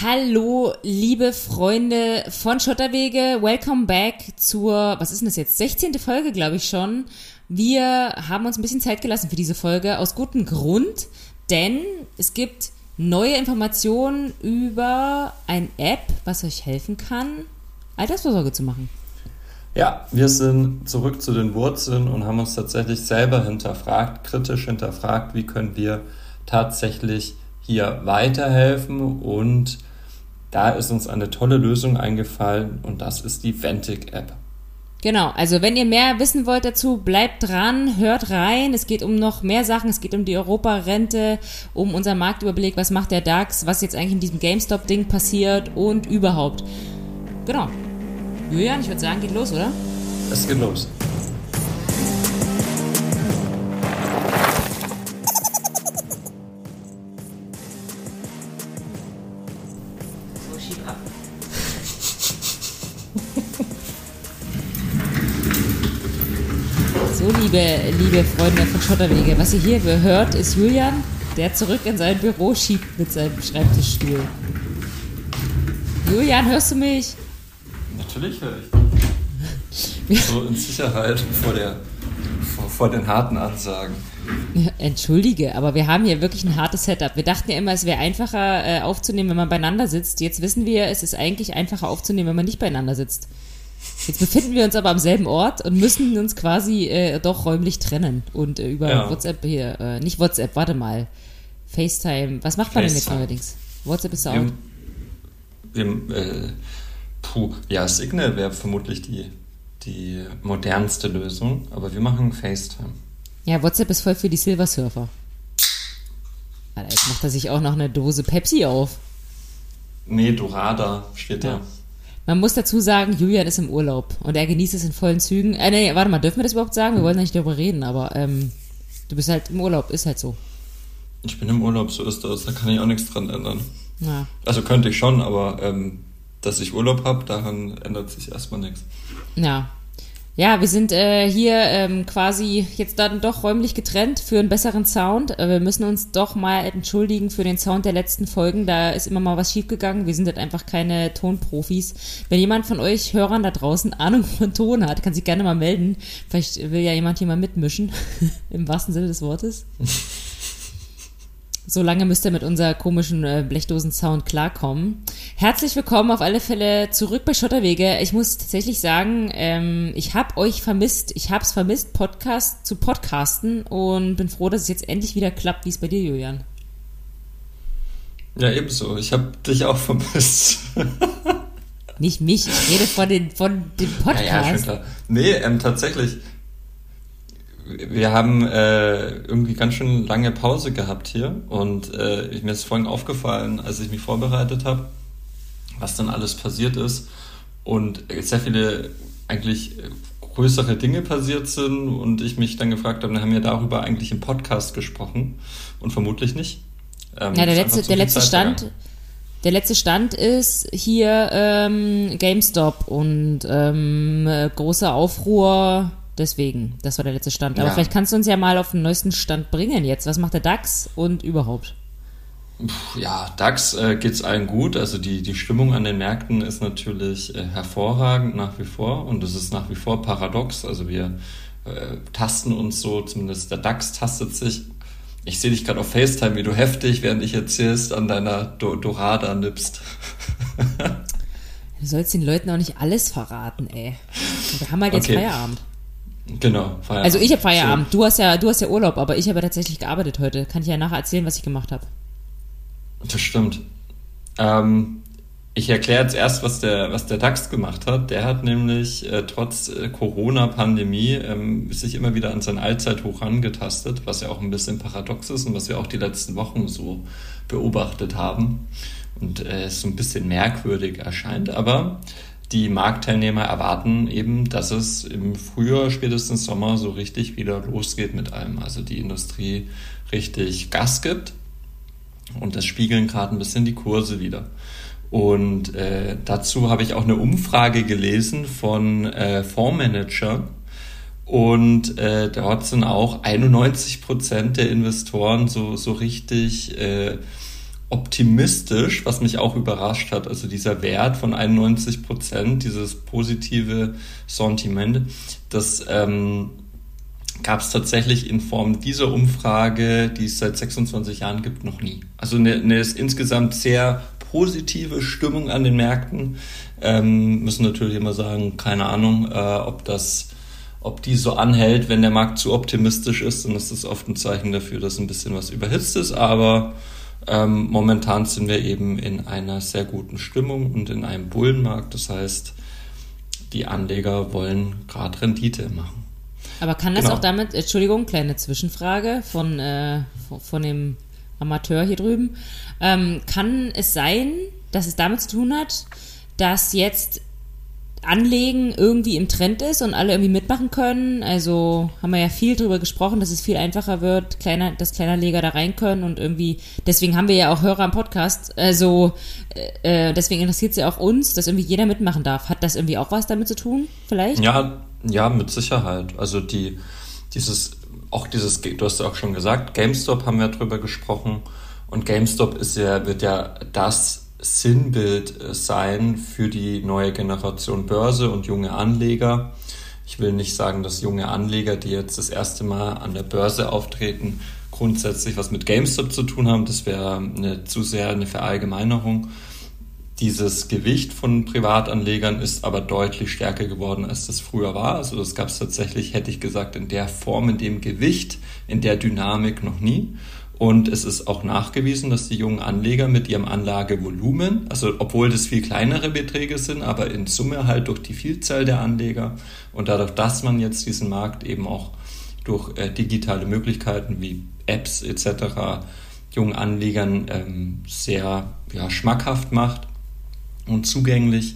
Hallo, liebe Freunde von Schotterwege. Welcome back zur, was ist denn das jetzt? 16. Folge, glaube ich schon. Wir haben uns ein bisschen Zeit gelassen für diese Folge aus gutem Grund, denn es gibt neue Informationen über ein App, was euch helfen kann, Altersvorsorge zu machen. Ja, wir sind zurück zu den Wurzeln und haben uns tatsächlich selber hinterfragt, kritisch hinterfragt, wie können wir tatsächlich hier weiterhelfen und da ist uns eine tolle Lösung eingefallen und das ist die Ventic App. Genau, also wenn ihr mehr wissen wollt dazu, bleibt dran, hört rein. Es geht um noch mehr Sachen. Es geht um die Europarente, um unser Marktüberblick, was macht der DAX, was jetzt eigentlich in diesem GameStop-Ding passiert und überhaupt. Genau. Julian, ich würde sagen, geht los, oder? Es geht los. Liebe, liebe Freunde von Schotterwege. Was ihr hier hört, ist Julian, der zurück in sein Büro schiebt mit seinem Schreibtischstuhl. Julian, hörst du mich? Natürlich höre ich. so in Sicherheit vor, der, vor, vor den harten Ansagen. Entschuldige, aber wir haben hier wirklich ein hartes Setup. Wir dachten ja immer, es wäre einfacher äh, aufzunehmen, wenn man beieinander sitzt. Jetzt wissen wir, es ist eigentlich einfacher aufzunehmen, wenn man nicht beieinander sitzt. Jetzt befinden wir uns aber am selben Ort und müssen uns quasi äh, doch räumlich trennen und äh, über ja. WhatsApp hier, äh, nicht WhatsApp, warte mal, FaceTime. Was macht man FaceTime. denn jetzt neuerdings? WhatsApp ist out. Im, äh, puh, ja, Signal wäre vermutlich die, die modernste Lösung, aber wir machen FaceTime. Ja, WhatsApp ist voll für die Silversurfer. Alter, jetzt macht er sich auch noch eine Dose Pepsi auf. Nee, Dorada steht ja. Man muss dazu sagen, Julian ist im Urlaub und er genießt es in vollen Zügen. Äh, nee, warte mal, dürfen wir das überhaupt sagen? Wir wollen nicht darüber reden, aber ähm, du bist halt im Urlaub, ist halt so. Ich bin im Urlaub, so ist das. Da kann ich auch nichts dran ändern. Ja. Also könnte ich schon, aber ähm, dass ich Urlaub habe, daran ändert sich erstmal nichts. Ja, ja, wir sind äh, hier ähm, quasi jetzt dann doch räumlich getrennt für einen besseren Sound. Äh, wir müssen uns doch mal entschuldigen für den Sound der letzten Folgen. Da ist immer mal was schiefgegangen. Wir sind halt einfach keine Tonprofis. Wenn jemand von euch Hörern da draußen Ahnung von Ton hat, kann sich gerne mal melden. Vielleicht will ja jemand hier mal mitmischen. Im wahrsten Sinne des Wortes. So lange müsst ihr mit unserer komischen äh, Blechdosen-Sound klarkommen. Herzlich willkommen auf alle Fälle zurück bei Schotterwege. Ich muss tatsächlich sagen, ähm, ich habe euch vermisst. Ich habe es vermisst, Podcast zu podcasten und bin froh, dass es jetzt endlich wieder klappt. Wie es bei dir, Julian? Ja, ebenso. Ich habe dich auch vermisst. Nicht mich, ich rede von, den, von dem Podcast. Ja, ja. Nee, ähm, tatsächlich wir haben äh, irgendwie ganz schön lange Pause gehabt hier und äh, mir ist vorhin aufgefallen, als ich mich vorbereitet habe, was dann alles passiert ist und sehr viele eigentlich größere Dinge passiert sind und ich mich dann gefragt habe, haben wir darüber eigentlich im Podcast gesprochen und vermutlich nicht. Ähm, ja, der letzte, der letzte Stand, der letzte Stand ist hier ähm, GameStop und ähm, großer Aufruhr Deswegen, das war der letzte Stand. Aber ja. vielleicht kannst du uns ja mal auf den neuesten Stand bringen jetzt. Was macht der DAX und überhaupt? Ja, DAX äh, geht es allen gut. Also die, die Stimmung an den Märkten ist natürlich äh, hervorragend nach wie vor und es ist nach wie vor paradox. Also wir äh, tasten uns so, zumindest der DAX tastet sich. Ich sehe dich gerade auf FaceTime, wie du heftig, während ich erzählst, an deiner Do Dorada nippst. du sollst den Leuten auch nicht alles verraten, ey. Wir haben halt jetzt okay. Feierabend. Genau, Feierabend. Also ich habe Feierabend. Du hast ja, du hast ja Urlaub, aber ich habe ja tatsächlich gearbeitet heute. Kann ich ja nachher erzählen, was ich gemacht habe. Das stimmt. Ähm, ich erkläre jetzt erst, was der, was der DAX gemacht hat. Der hat nämlich äh, trotz äh, Corona-Pandemie ähm, sich immer wieder an sein Allzeithoch angetastet, was ja auch ein bisschen paradox ist und was wir auch die letzten Wochen so beobachtet haben und äh, so ein bisschen merkwürdig erscheint. Aber die Marktteilnehmer erwarten eben, dass es im Frühjahr, spätestens Sommer so richtig wieder losgeht mit allem. Also die Industrie richtig Gas gibt und das spiegeln gerade ein bisschen die Kurse wieder. Und äh, dazu habe ich auch eine Umfrage gelesen von äh, Fondsmanagern. Und äh, dort sind auch 91 Prozent der Investoren so, so richtig äh, optimistisch, was mich auch überrascht hat. Also dieser Wert von 91 Prozent, dieses positive Sentiment, das ähm, gab es tatsächlich in Form dieser Umfrage, die es seit 26 Jahren gibt, noch nie. Also eine, eine insgesamt sehr positive Stimmung an den Märkten. Ähm, müssen natürlich immer sagen, keine Ahnung, äh, ob das ob die so anhält, wenn der Markt zu optimistisch ist, dann ist das oft ein Zeichen dafür, dass ein bisschen was überhitzt ist. Aber ähm, momentan sind wir eben in einer sehr guten Stimmung und in einem Bullenmarkt. Das heißt, die Anleger wollen gerade Rendite machen. Aber kann das genau. auch damit, Entschuldigung, kleine Zwischenfrage von, äh, von dem Amateur hier drüben, ähm, kann es sein, dass es damit zu tun hat, dass jetzt Anlegen irgendwie im Trend ist und alle irgendwie mitmachen können. Also haben wir ja viel darüber gesprochen, dass es viel einfacher wird, kleiner, dass Kleinerleger da rein können und irgendwie, deswegen haben wir ja auch Hörer am Podcast. Also äh, äh deswegen interessiert es ja auch uns, dass irgendwie jeder mitmachen darf. Hat das irgendwie auch was damit zu tun, vielleicht? Ja, ja, mit Sicherheit. Also die, dieses, auch dieses, du hast ja auch schon gesagt, GameStop haben wir drüber gesprochen. Und GameStop ist ja, wird ja das Sinnbild äh, sein für die neue Generation Börse und junge Anleger. Ich will nicht sagen, dass junge Anleger, die jetzt das erste Mal an der Börse auftreten, grundsätzlich was mit GameStop zu tun haben. Das wäre eine, zu sehr eine Verallgemeinerung. Dieses Gewicht von Privatanlegern ist aber deutlich stärker geworden, als das früher war. Also das gab es tatsächlich, hätte ich gesagt, in der Form, in dem Gewicht, in der Dynamik noch nie. Und es ist auch nachgewiesen, dass die jungen Anleger mit ihrem Anlagevolumen, also obwohl das viel kleinere Beträge sind, aber in Summe halt durch die Vielzahl der Anleger und dadurch, dass man jetzt diesen Markt eben auch durch äh, digitale Möglichkeiten wie Apps etc. jungen Anlegern ähm, sehr ja, schmackhaft macht und zugänglich,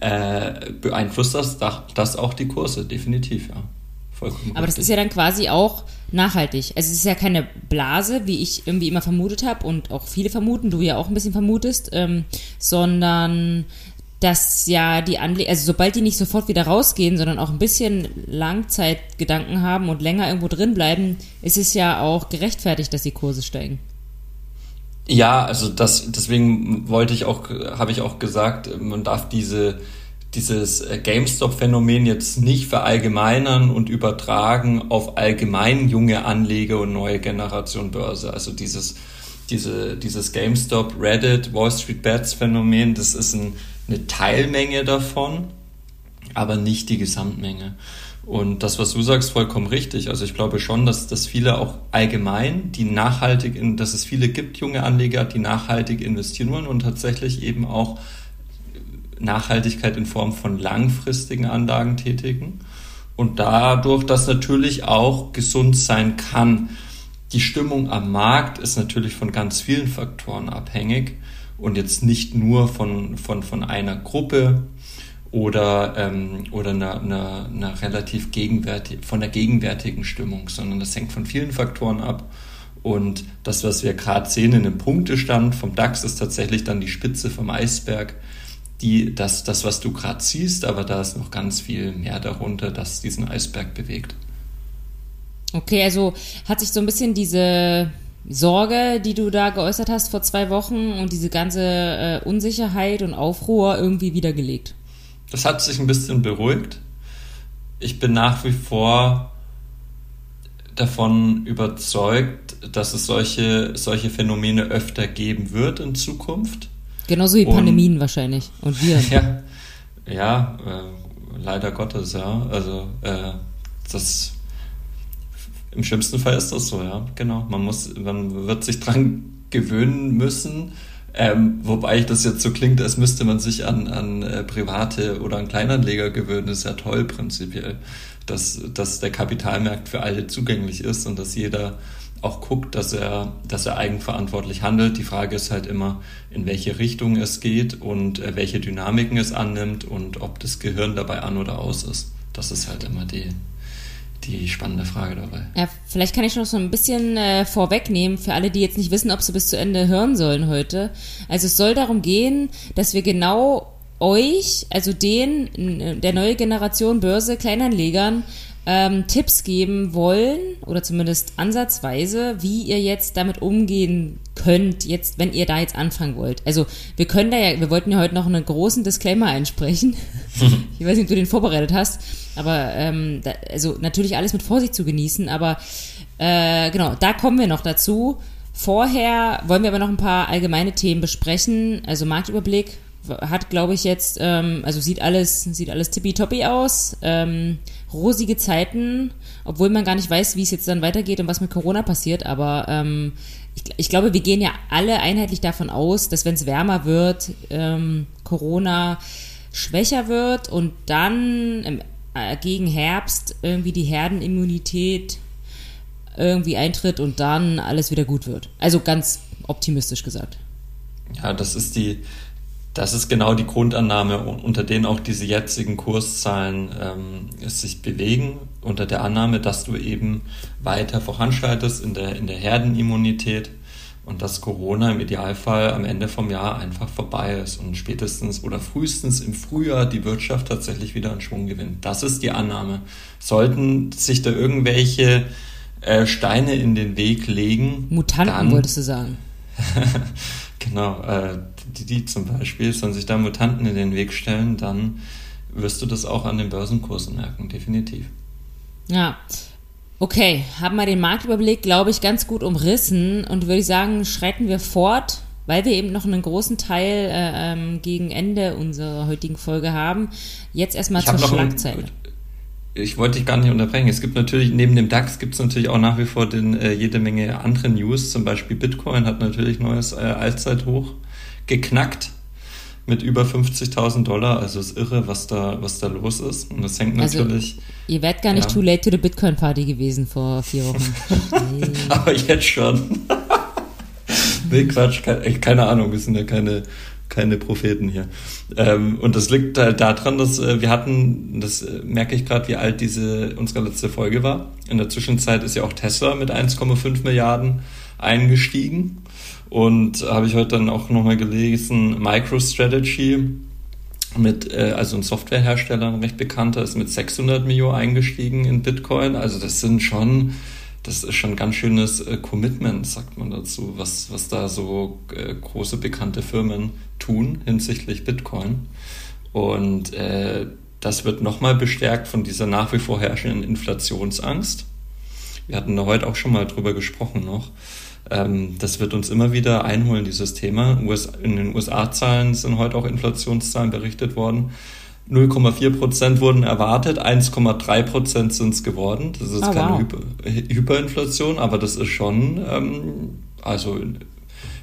äh, beeinflusst das, das auch die Kurse, definitiv, ja. Vollkommen Aber das ist ja dann quasi auch nachhaltig. Also es ist ja keine Blase, wie ich irgendwie immer vermutet habe und auch viele vermuten, du ja auch ein bisschen vermutest, ähm, sondern dass ja die Anleger, also sobald die nicht sofort wieder rausgehen, sondern auch ein bisschen Langzeitgedanken haben und länger irgendwo drin bleiben, ist es ja auch gerechtfertigt, dass die Kurse steigen. Ja, also das, deswegen wollte ich auch, habe ich auch gesagt, man darf diese dieses äh, GameStop-Phänomen jetzt nicht verallgemeinern und übertragen auf allgemein junge Anleger und neue Generation Börse. Also dieses, diese, dieses GameStop, Reddit, Wall Street Bets Phänomen, das ist ein, eine Teilmenge davon, aber nicht die Gesamtmenge. Und das, was du sagst, vollkommen richtig. Also ich glaube schon, dass, dass viele auch allgemein, die nachhaltig, in, dass es viele gibt, junge Anleger, die nachhaltig investieren wollen und tatsächlich eben auch Nachhaltigkeit in Form von langfristigen Anlagen tätigen und dadurch, dass natürlich auch gesund sein kann. Die Stimmung am Markt ist natürlich von ganz vielen Faktoren abhängig und jetzt nicht nur von, von, von einer Gruppe oder, ähm, oder einer, einer, einer relativ gegenwärtig, von der gegenwärtigen Stimmung, sondern das hängt von vielen Faktoren ab. Und das, was wir gerade sehen in dem Punktestand vom DAX, ist tatsächlich dann die Spitze vom Eisberg die, das, das, was du gerade siehst, aber da ist noch ganz viel mehr darunter, das diesen Eisberg bewegt. Okay, also hat sich so ein bisschen diese Sorge, die du da geäußert hast vor zwei Wochen und diese ganze äh, Unsicherheit und Aufruhr irgendwie wiedergelegt? Das hat sich ein bisschen beruhigt. Ich bin nach wie vor davon überzeugt, dass es solche, solche Phänomene öfter geben wird in Zukunft. Genauso wie und, Pandemien wahrscheinlich und Viren. Ja, ja äh, leider Gottes, ja. Also äh, das im schlimmsten Fall ist das so, ja. Genau. Man muss, man wird sich dran gewöhnen müssen. Ähm, wobei das jetzt so klingt, als müsste man sich an, an äh, Private oder an Kleinanleger gewöhnen, das ist ja toll prinzipiell, dass, dass der Kapitalmarkt für alle zugänglich ist und dass jeder auch guckt, dass er, dass er eigenverantwortlich handelt. Die Frage ist halt immer, in welche Richtung es geht und äh, welche Dynamiken es annimmt und ob das Gehirn dabei an oder aus ist. Das ist halt immer die, die spannende Frage dabei. Ja, vielleicht kann ich noch so ein bisschen äh, vorwegnehmen für alle, die jetzt nicht wissen, ob sie bis zu Ende hören sollen heute. Also es soll darum gehen, dass wir genau euch, also den der neue Generation Börse Kleinanlegern, ähm, Tipps geben wollen oder zumindest ansatzweise, wie ihr jetzt damit umgehen könnt, jetzt, wenn ihr da jetzt anfangen wollt. Also wir können da ja, wir wollten ja heute noch einen großen Disclaimer einsprechen. ich weiß nicht, ob du den vorbereitet hast, aber ähm, da, also natürlich alles mit Vorsicht zu genießen, aber äh, genau, da kommen wir noch dazu. Vorher wollen wir aber noch ein paar allgemeine Themen besprechen. Also Marktüberblick hat, glaube ich, jetzt, ähm, also sieht alles, sieht alles tippitoppi aus. Ähm, rosige Zeiten, obwohl man gar nicht weiß, wie es jetzt dann weitergeht und was mit Corona passiert. Aber ähm, ich, ich, glaube, wir gehen ja alle einheitlich davon aus, dass wenn es wärmer wird, ähm, Corona schwächer wird und dann im, äh, gegen Herbst irgendwie die Herdenimmunität irgendwie eintritt und dann alles wieder gut wird. Also ganz optimistisch gesagt. Ja, das ist die, das ist genau die Grundannahme, unter denen auch diese jetzigen Kurszahlen ähm, sich bewegen, unter der Annahme, dass du eben weiter voranschreitest in der, in der Herdenimmunität und dass Corona im Idealfall am Ende vom Jahr einfach vorbei ist und spätestens oder frühestens im Frühjahr die Wirtschaft tatsächlich wieder einen Schwung gewinnt. Das ist die Annahme. Sollten sich da irgendwelche äh, Steine in den Weg legen. Mutanten, dann, wolltest du sagen. genau, äh, die, zum Beispiel, sollen sich da Mutanten in den Weg stellen, dann wirst du das auch an den Börsenkursen merken, definitiv. Ja. Okay, haben wir den Marktüberblick, glaube ich, ganz gut umrissen und würde ich sagen, schreiten wir fort, weil wir eben noch einen großen Teil äh, ähm, gegen Ende unserer heutigen Folge haben. Jetzt erstmal zur Schlagzeile. Ein, ich wollte dich gar nicht unterbrechen. Es gibt natürlich, neben dem DAX gibt es natürlich auch nach wie vor den, äh, jede Menge andere News. Zum Beispiel Bitcoin hat natürlich neues äh, Allzeithoch geknackt mit über 50.000 Dollar. Also ist irre, was da, was da los ist. Und das hängt also, natürlich. Ihr werdet gar nicht ja. too late to the Bitcoin Party gewesen vor vier Wochen. Aber jetzt schon. nee, Quatsch, keine, keine Ahnung, wir sind ja keine keine Propheten hier. Ähm, und das liegt halt daran, dass äh, wir hatten, das äh, merke ich gerade, wie alt diese unsere letzte Folge war. In der Zwischenzeit ist ja auch Tesla mit 1,5 Milliarden eingestiegen. Und habe ich heute dann auch nochmal gelesen, MicroStrategy mit, äh, also ein Softwarehersteller, ein recht bekannter, ist mit 600 Millionen eingestiegen in Bitcoin. Also das sind schon das ist schon ein ganz schönes äh, Commitment, sagt man dazu, was, was da so äh, große bekannte Firmen tun hinsichtlich Bitcoin. Und äh, das wird nochmal bestärkt von dieser nach wie vor herrschenden Inflationsangst. Wir hatten da heute auch schon mal drüber gesprochen noch. Ähm, das wird uns immer wieder einholen, dieses Thema. in den USA-Zahlen sind heute auch Inflationszahlen berichtet worden. 0,4 Prozent wurden erwartet, 1,3 Prozent sind es geworden. Das ist oh, keine wow. Hyper, Hyperinflation, aber das ist schon, ähm, also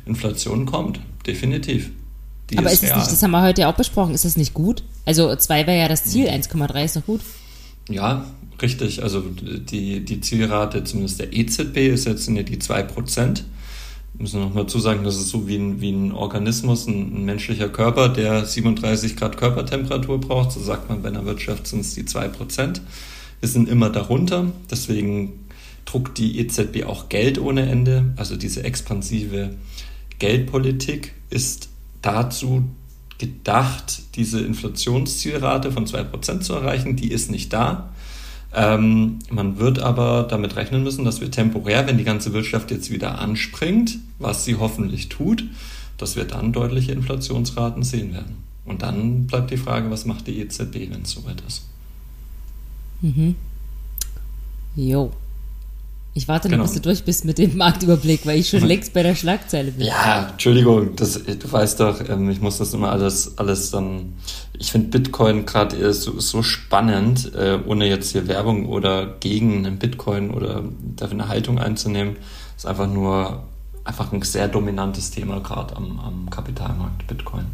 Inflation kommt, definitiv. Die aber ist, ist es nicht, das haben wir heute ja auch besprochen, ist das nicht gut? Also 2 wäre ja das Ziel, 1,3 ist doch gut. Ja, richtig. Also die, die Zielrate zumindest der EZB ist jetzt sind ja die 2 Prozent müssen wir noch mal zusagen, das ist so wie ein, wie ein Organismus, ein, ein, menschlicher Körper, der 37 Grad Körpertemperatur braucht. So sagt man bei einer Wirtschaft sind es die 2%. Wir sind immer darunter, deswegen druckt die EZB auch Geld ohne Ende. Also diese expansive Geldpolitik ist dazu gedacht, diese Inflationszielrate von 2% zu erreichen. Die ist nicht da. Ähm, man wird aber damit rechnen müssen, dass wir temporär, wenn die ganze Wirtschaft jetzt wieder anspringt, was sie hoffentlich tut, dass wir dann deutliche Inflationsraten sehen werden. Und dann bleibt die Frage, was macht die EZB, wenn es soweit ist? Mhm. Jo. Ich warte genau. noch, bis du durch bist mit dem Marktüberblick, weil ich schon längst bei der Schlagzeile bin. Ja, Entschuldigung, das, du weißt doch, ähm, ich muss das immer alles, alles dann. Ich finde Bitcoin gerade so, so spannend, äh, ohne jetzt hier Werbung oder gegen einen Bitcoin oder dafür eine Haltung einzunehmen. Ist einfach nur einfach ein sehr dominantes Thema gerade am, am Kapitalmarkt, Bitcoin.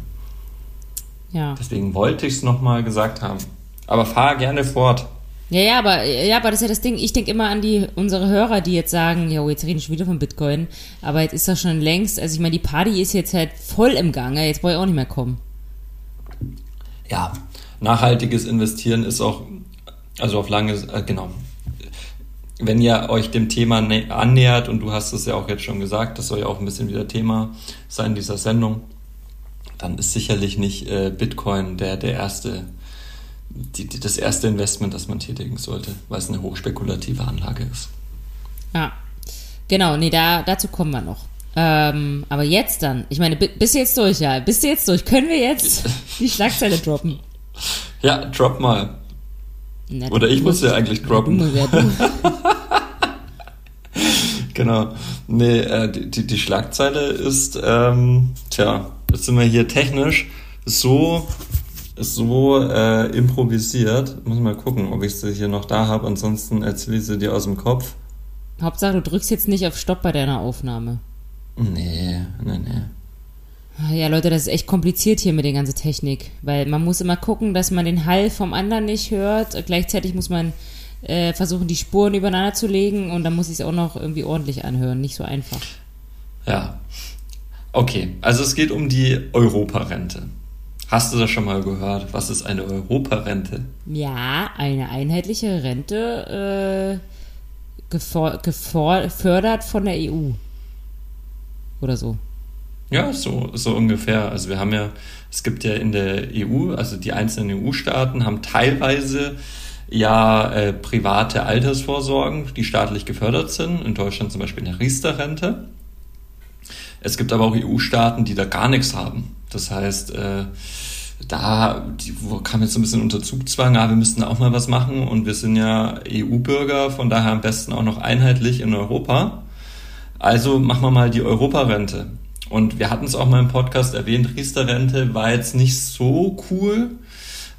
Ja. Deswegen wollte ich es nochmal gesagt haben. Aber fahr gerne fort. Ja, ja, aber, ja, aber das ist ja das Ding. Ich denke immer an die, unsere Hörer, die jetzt sagen, ja, jetzt reden schon wieder von Bitcoin. Aber jetzt ist das schon längst, also ich meine, die Party ist jetzt halt voll im Gange. Jetzt brauche ich auch nicht mehr kommen. Ja, nachhaltiges Investieren ist auch, also auf lange, äh, genau. Wenn ihr euch dem Thema annähert, und du hast es ja auch jetzt schon gesagt, das soll ja auch ein bisschen wieder Thema sein dieser Sendung, dann ist sicherlich nicht äh, Bitcoin der, der erste die, die, das erste Investment, das man tätigen sollte, weil es eine hochspekulative Anlage ist. Ja, genau, nee, da, dazu kommen wir noch. Ähm, aber jetzt dann, ich meine, bist du jetzt durch, ja? Bist du jetzt durch? Können wir jetzt die Schlagzeile droppen? Ja, drop mal. Na, Oder ich muss ja eigentlich droppen. Genau. Nee, äh, die, die Schlagzeile ist, ähm, tja, jetzt sind wir hier technisch so so äh, improvisiert. Muss mal gucken, ob ich sie hier noch da habe. Ansonsten erzähle ich sie dir aus dem Kopf. Hauptsache, du drückst jetzt nicht auf Stopp bei deiner Aufnahme. Nee, nee, nee. Ah, ja, Leute, das ist echt kompliziert hier mit der ganzen Technik, weil man muss immer gucken, dass man den Hall vom anderen nicht hört. Gleichzeitig muss man äh, versuchen, die Spuren übereinander zu legen und dann muss ich es auch noch irgendwie ordentlich anhören. Nicht so einfach. Ja. Okay, also es geht um die Europarente. Hast du das schon mal gehört? Was ist eine Europarente? Ja, eine einheitliche Rente äh, gefördert von der EU. Oder so. Ja, so, so ungefähr. Also wir haben ja, es gibt ja in der EU, also die einzelnen EU-Staaten haben teilweise ja äh, private Altersvorsorgen, die staatlich gefördert sind. In Deutschland zum Beispiel eine Riester-Rente. Es gibt aber auch EU-Staaten, die da gar nichts haben. Das heißt, äh, da die, wo kam jetzt so ein bisschen unter Zugzwang, ah, wir müssten auch mal was machen und wir sind ja EU-Bürger, von daher am besten auch noch einheitlich in Europa. Also machen wir mal die Europarente. Und wir hatten es auch mal im Podcast erwähnt, Riester-Rente war jetzt nicht so cool,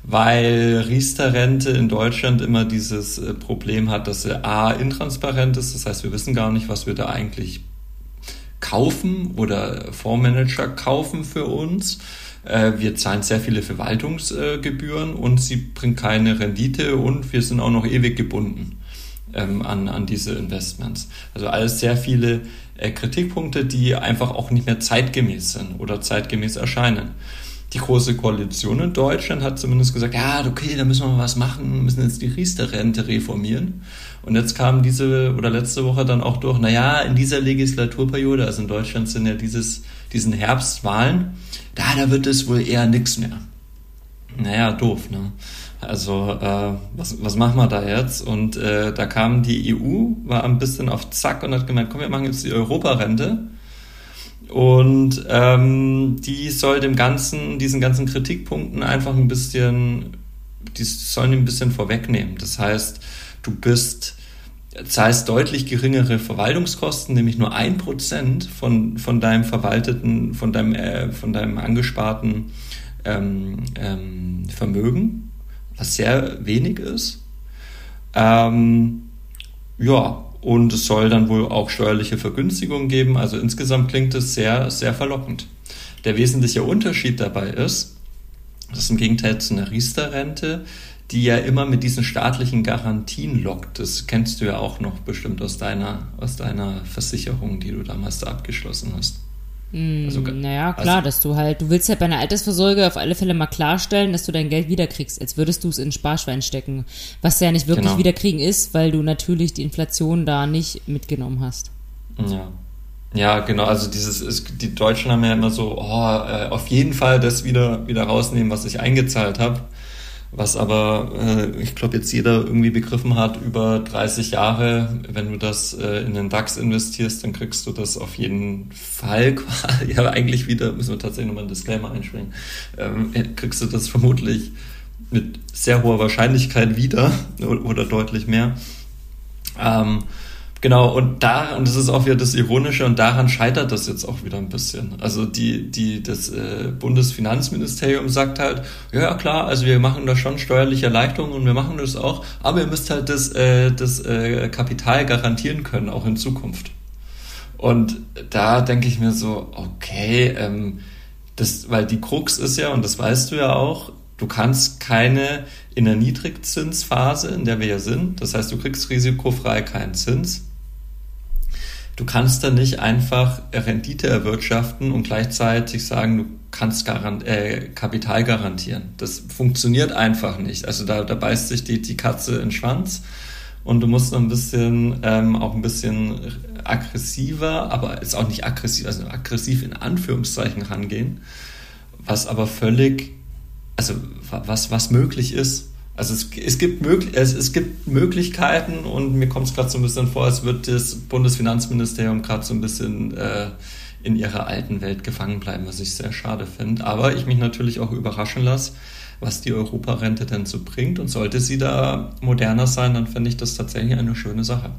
weil Riester-Rente in Deutschland immer dieses äh, Problem hat, dass sie A, intransparent ist, das heißt, wir wissen gar nicht, was wir da eigentlich kaufen oder Fondsmanager kaufen für uns. Äh, wir zahlen sehr viele Verwaltungsgebühren und sie bringt keine Rendite und wir sind auch noch ewig gebunden ähm, an, an diese Investments. Also alles sehr viele äh, Kritikpunkte, die einfach auch nicht mehr zeitgemäß sind oder zeitgemäß erscheinen. Die Große Koalition in Deutschland hat zumindest gesagt, ja, okay, da müssen wir mal was machen, müssen jetzt die Riester-Rente reformieren. Und jetzt kam diese oder letzte Woche dann auch durch, naja, in dieser Legislaturperiode, also in Deutschland sind ja dieses, diesen Herbstwahlen, da, da wird es wohl eher nichts mehr. Naja, doof, ne? Also, äh, was, was machen wir da jetzt? Und äh, da kam die EU, war ein bisschen auf Zack und hat gemeint, komm, wir machen jetzt die Europarente. Und ähm, die soll dem ganzen, diesen ganzen Kritikpunkten einfach ein bisschen, die sollen ein bisschen vorwegnehmen. Das heißt, du bist, zahlst deutlich geringere Verwaltungskosten, nämlich nur ein Prozent von, von deinem verwalteten, von deinem, äh, von deinem angesparten ähm, ähm, Vermögen was sehr wenig ist. Ähm, ja, und es soll dann wohl auch steuerliche Vergünstigungen geben. Also insgesamt klingt es sehr, sehr verlockend. Der wesentliche Unterschied dabei ist, das ist im Gegenteil zu einer Riester-Rente, die ja immer mit diesen staatlichen Garantien lockt. Das kennst du ja auch noch bestimmt aus deiner, aus deiner Versicherung, die du damals da abgeschlossen hast. Mm, also, naja, klar, also, dass du halt, du willst halt bei einer Altersvorsorge auf alle Fälle mal klarstellen, dass du dein Geld wiederkriegst, als würdest du es in Sparschwein stecken. Was ja nicht wirklich genau. wiederkriegen ist, weil du natürlich die Inflation da nicht mitgenommen hast. Ja. Ja, genau, also dieses, ist, die Deutschen haben ja immer so, oh, äh, auf jeden Fall das wieder, wieder rausnehmen, was ich eingezahlt habe was aber, äh, ich glaube, jetzt jeder irgendwie begriffen hat, über 30 Jahre, wenn du das äh, in den DAX investierst, dann kriegst du das auf jeden Fall, ja, eigentlich wieder, müssen wir tatsächlich nochmal einen Disclaimer einspringen, ähm, kriegst du das vermutlich mit sehr hoher Wahrscheinlichkeit wieder oder, oder deutlich mehr. Ähm, Genau, und da, und das ist auch wieder das Ironische, und daran scheitert das jetzt auch wieder ein bisschen. Also die, die, das äh, Bundesfinanzministerium sagt halt, ja klar, also wir machen da schon steuerliche Erleichterungen und wir machen das auch, aber ihr müsst halt das, äh, das äh, Kapital garantieren können, auch in Zukunft. Und da denke ich mir so, okay, ähm, das, weil die Krux ist ja, und das weißt du ja auch, du kannst keine in der Niedrigzinsphase, in der wir ja sind, das heißt, du kriegst risikofrei keinen Zins, Du kannst da nicht einfach Rendite erwirtschaften und gleichzeitig sagen, du kannst Garant äh, Kapital garantieren. Das funktioniert einfach nicht. Also da, da beißt sich die, die Katze in den Schwanz und du musst ein bisschen, ähm, auch ein bisschen aggressiver, aber ist auch nicht aggressiv, also aggressiv in Anführungszeichen rangehen, was aber völlig, also was, was möglich ist. Also es, es, gibt es, es gibt Möglichkeiten und mir kommt es gerade so ein bisschen vor, als würde das Bundesfinanzministerium gerade so ein bisschen äh, in ihrer alten Welt gefangen bleiben, was ich sehr schade finde. Aber ich mich natürlich auch überraschen lasse, was die Europarente denn so bringt. Und sollte sie da moderner sein, dann finde ich das tatsächlich eine schöne Sache.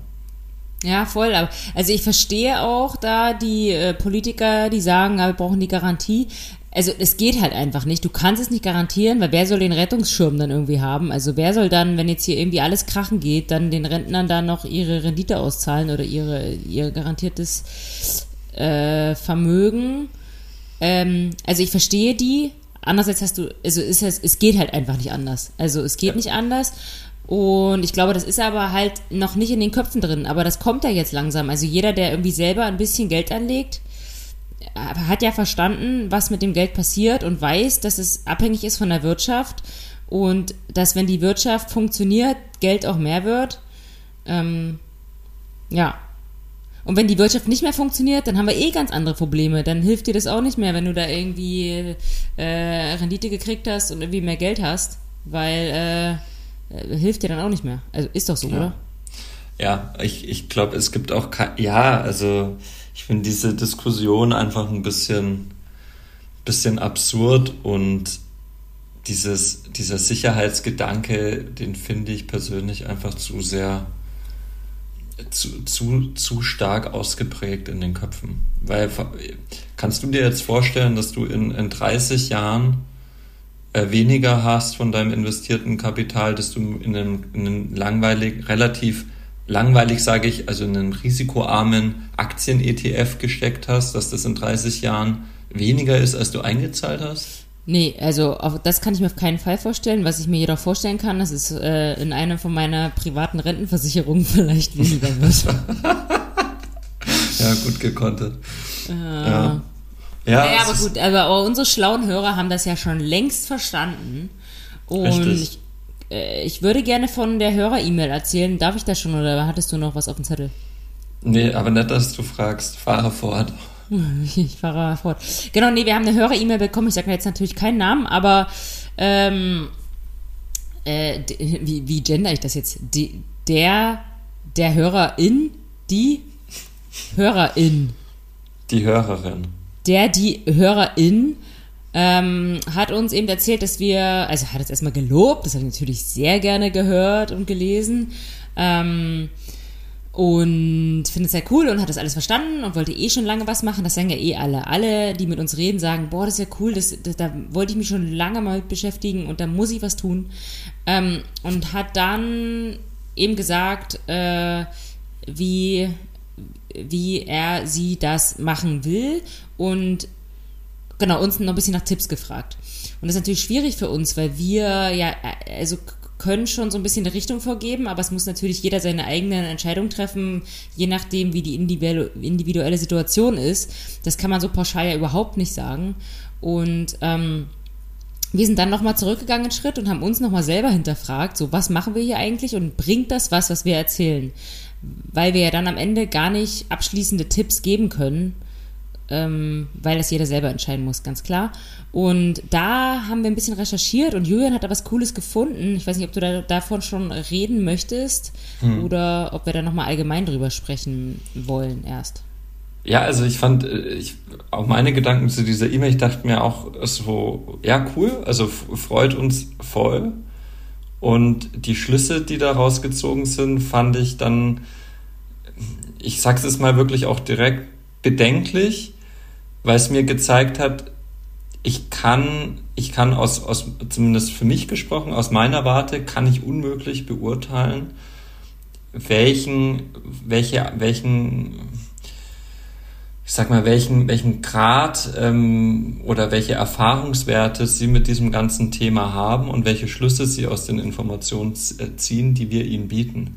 Ja, voll. Also ich verstehe auch da die äh, Politiker, die sagen, wir brauchen die Garantie also es geht halt einfach nicht. Du kannst es nicht garantieren, weil wer soll den Rettungsschirm dann irgendwie haben? Also wer soll dann, wenn jetzt hier irgendwie alles krachen geht, dann den Rentnern dann noch ihre Rendite auszahlen oder ihre, ihr garantiertes äh, Vermögen? Ähm, also ich verstehe die. Andererseits hast du, also ist es, es geht halt einfach nicht anders. Also es geht ja. nicht anders. Und ich glaube, das ist aber halt noch nicht in den Köpfen drin. Aber das kommt ja jetzt langsam. Also jeder, der irgendwie selber ein bisschen Geld anlegt, hat ja verstanden, was mit dem Geld passiert und weiß, dass es abhängig ist von der Wirtschaft und dass, wenn die Wirtschaft funktioniert, Geld auch mehr wird. Ähm, ja. Und wenn die Wirtschaft nicht mehr funktioniert, dann haben wir eh ganz andere Probleme. Dann hilft dir das auch nicht mehr, wenn du da irgendwie äh, Rendite gekriegt hast und irgendwie mehr Geld hast, weil äh, hilft dir dann auch nicht mehr. Also ist doch so, ja. oder? Ja, ich, ich glaube, es gibt auch kein, ja, also ich finde diese Diskussion einfach ein bisschen, bisschen absurd und dieses, dieser Sicherheitsgedanke, den finde ich persönlich einfach zu sehr, zu, zu, zu stark ausgeprägt in den Köpfen. Weil, kannst du dir jetzt vorstellen, dass du in, in 30 Jahren äh, weniger hast von deinem investierten Kapital, dass du in einem, in einem langweilig, relativ langweilig, sage ich, also in einen risikoarmen Aktien-ETF gesteckt hast, dass das in 30 Jahren weniger ist, als du eingezahlt hast? Nee, also auf, das kann ich mir auf keinen Fall vorstellen. Was ich mir jedoch vorstellen kann, dass es äh, in einer von meiner privaten Rentenversicherungen vielleicht weniger wird. ja, gut gekontet. Äh, ja. Ja, ja aber gut, aber unsere schlauen Hörer haben das ja schon längst verstanden. Und richtig. Ich äh, ich würde gerne von der Hörer-E-Mail erzählen. Darf ich das schon oder hattest du noch was auf dem Zettel? Nee, aber nicht, dass du fragst. Fahre fort. Ich fahre fort. Genau, nee, wir haben eine Hörer-E-Mail bekommen. Ich sage jetzt natürlich keinen Namen, aber ähm, äh, wie, wie gender ich das jetzt? Die, der, der Hörerin, die Hörerin. Die Hörerin. Der, die Hörerin ähm, hat uns eben erzählt, dass wir, also hat es erstmal gelobt, das habe ich natürlich sehr gerne gehört und gelesen. Ähm, und findet es sehr cool und hat das alles verstanden und wollte eh schon lange was machen. Das sagen ja eh alle. Alle, die mit uns reden, sagen, boah, das ist ja cool, das, das da wollte ich mich schon lange mal mit beschäftigen und da muss ich was tun. Ähm, und hat dann eben gesagt, äh, wie, wie er sie das machen will und genau, uns noch ein bisschen nach Tipps gefragt. Und das ist natürlich schwierig für uns, weil wir ja, also können schon so ein bisschen eine Richtung vorgeben, aber es muss natürlich jeder seine eigenen Entscheidungen treffen, je nachdem, wie die individuelle Situation ist. Das kann man so pauschal ja überhaupt nicht sagen. Und ähm, wir sind dann nochmal zurückgegangen einen Schritt und haben uns nochmal selber hinterfragt, so was machen wir hier eigentlich und bringt das was, was wir erzählen? Weil wir ja dann am Ende gar nicht abschließende Tipps geben können, ähm, weil das jeder selber entscheiden muss, ganz klar. Und da haben wir ein bisschen recherchiert und Julian hat da was Cooles gefunden. Ich weiß nicht, ob du da, davon schon reden möchtest hm. oder ob wir da nochmal allgemein drüber sprechen wollen erst. Ja, also ich fand, äh, ich, auch meine Gedanken zu dieser E-Mail, ich dachte mir auch so, ja, cool, also freut uns voll. Und die Schlüsse, die da rausgezogen sind, fand ich dann, ich sag's jetzt mal wirklich auch direkt, bedenklich weil es mir gezeigt hat, ich kann, ich kann aus, aus, zumindest für mich gesprochen, aus meiner Warte, kann ich unmöglich beurteilen, welchen, welche, welchen, ich sag mal, welchen, welchen Grad ähm, oder welche Erfahrungswerte Sie mit diesem ganzen Thema haben und welche Schlüsse Sie aus den Informationen ziehen, die wir Ihnen bieten.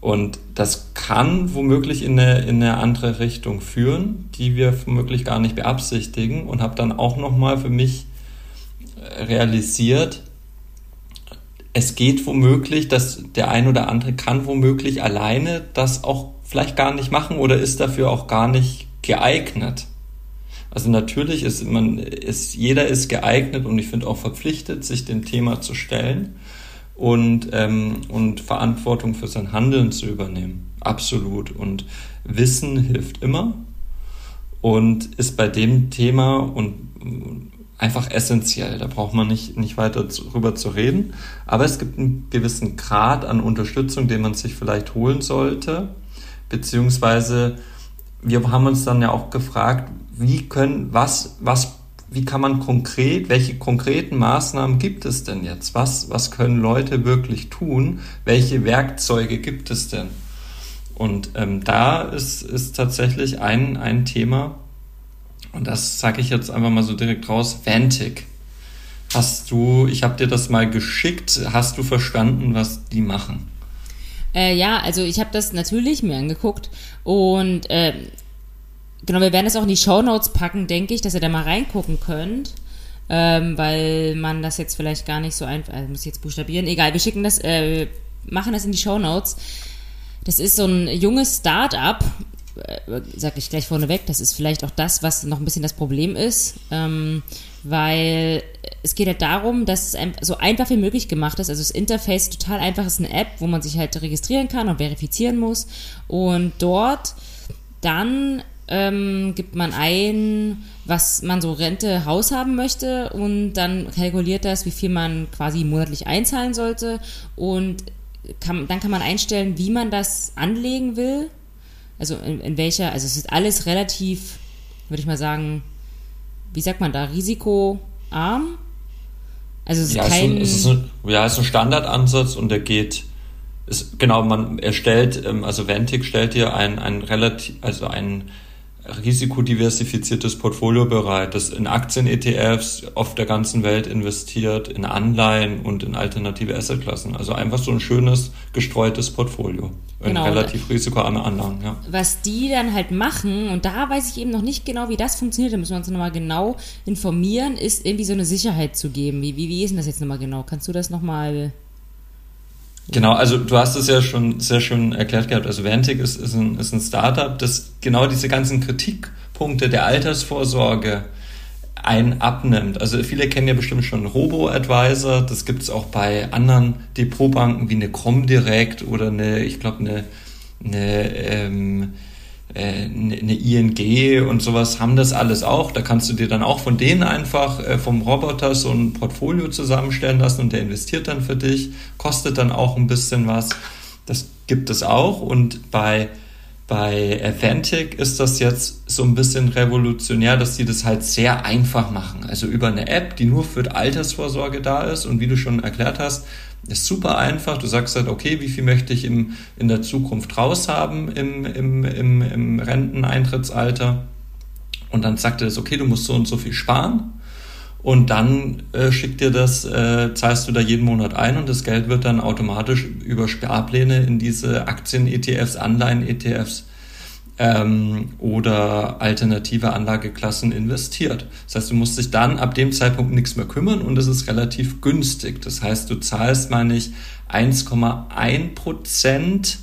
Und das kann womöglich in eine, in eine andere Richtung führen, die wir womöglich gar nicht beabsichtigen und habe dann auch nochmal für mich äh, realisiert, es geht womöglich, dass der ein oder andere kann womöglich alleine das auch vielleicht gar nicht machen oder ist dafür auch gar nicht geeignet. Also natürlich ist man, ist, jeder ist geeignet und ich finde auch verpflichtet, sich dem Thema zu stellen. Und, ähm, und Verantwortung für sein Handeln zu übernehmen. Absolut. Und Wissen hilft immer und ist bei dem Thema und einfach essentiell. Da braucht man nicht, nicht weiter drüber zu reden. Aber es gibt einen gewissen Grad an Unterstützung, den man sich vielleicht holen sollte. Beziehungsweise wir haben uns dann ja auch gefragt, wie können, was, was, wie kann man konkret, welche konkreten Maßnahmen gibt es denn jetzt? Was, was können Leute wirklich tun? Welche Werkzeuge gibt es denn? Und ähm, da ist, ist tatsächlich ein, ein Thema, und das sage ich jetzt einfach mal so direkt raus, Vantic. Hast du, ich habe dir das mal geschickt, hast du verstanden, was die machen? Äh, ja, also ich habe das natürlich mir angeguckt und äh, genau, wir werden das auch in die Show Notes packen, denke ich, dass ihr da mal reingucken könnt. Ähm, weil man das jetzt vielleicht gar nicht so einfach, also muss ich jetzt buchstabieren, egal, wir schicken das, äh, machen das in die Show Notes. Das ist so ein junges Start-up, äh, sag ich gleich vorneweg, das ist vielleicht auch das, was noch ein bisschen das Problem ist, ähm, weil es geht halt darum, dass es so einfach wie möglich gemacht ist. Also das Interface total einfach ist eine App, wo man sich halt registrieren kann und verifizieren muss. Und dort dann ähm, gibt man ein, was man so Rente Haus haben möchte und dann kalkuliert das, wie viel man quasi monatlich einzahlen sollte und kann, dann kann man einstellen, wie man das anlegen will. Also in, in welcher, also es ist alles relativ, würde ich mal sagen, wie sagt man da, risikoarm. Also es ist ja, kein. Es ist ein, ja, es ist ein Standardansatz und der geht. Ist, genau, man erstellt, ähm, also Ventic stellt dir ein, ein relativ, also ein risikodiversifiziertes Portfolio bereit, das in Aktien-ETFs auf der ganzen Welt investiert, in Anleihen und in alternative Assetklassen. Also einfach so ein schönes, gestreutes Portfolio. In genau. relativ risikoarme Anlagen, ja. Was die dann halt machen, und da weiß ich eben noch nicht genau, wie das funktioniert, da müssen wir uns nochmal genau informieren, ist irgendwie so eine Sicherheit zu geben. Wie, wie, wie ist denn das jetzt nochmal genau? Kannst du das nochmal Genau, also du hast es ja schon sehr schön erklärt gehabt. Also Vantic ist, ist, ein, ist ein Startup, das genau diese ganzen Kritikpunkte der Altersvorsorge ein abnimmt. Also viele kennen ja bestimmt schon Robo-Advisor, das gibt es auch bei anderen Depotbanken wie eine Comdirect oder eine, ich glaube, eine, eine ähm, äh, eine ING und sowas haben das alles auch. Da kannst du dir dann auch von denen einfach äh, vom Roboter so ein Portfolio zusammenstellen lassen und der investiert dann für dich, kostet dann auch ein bisschen was. Das gibt es auch und bei bei Avantic ist das jetzt so ein bisschen revolutionär, dass sie das halt sehr einfach machen. Also über eine App, die nur für Altersvorsorge da ist und wie du schon erklärt hast, ist super einfach. Du sagst halt, okay, wie viel möchte ich im, in der Zukunft raus haben im, im, im, im Renteneintrittsalter? Und dann sagt er das, okay, du musst so und so viel sparen. Und dann äh, schickt dir das, äh, zahlst du da jeden Monat ein und das Geld wird dann automatisch über Sparpläne in diese Aktien-ETFs, Anleihen-ETFs ähm, oder alternative Anlageklassen investiert. Das heißt, du musst dich dann ab dem Zeitpunkt nichts mehr kümmern und es ist relativ günstig. Das heißt, du zahlst, meine ich, 1,1 Prozent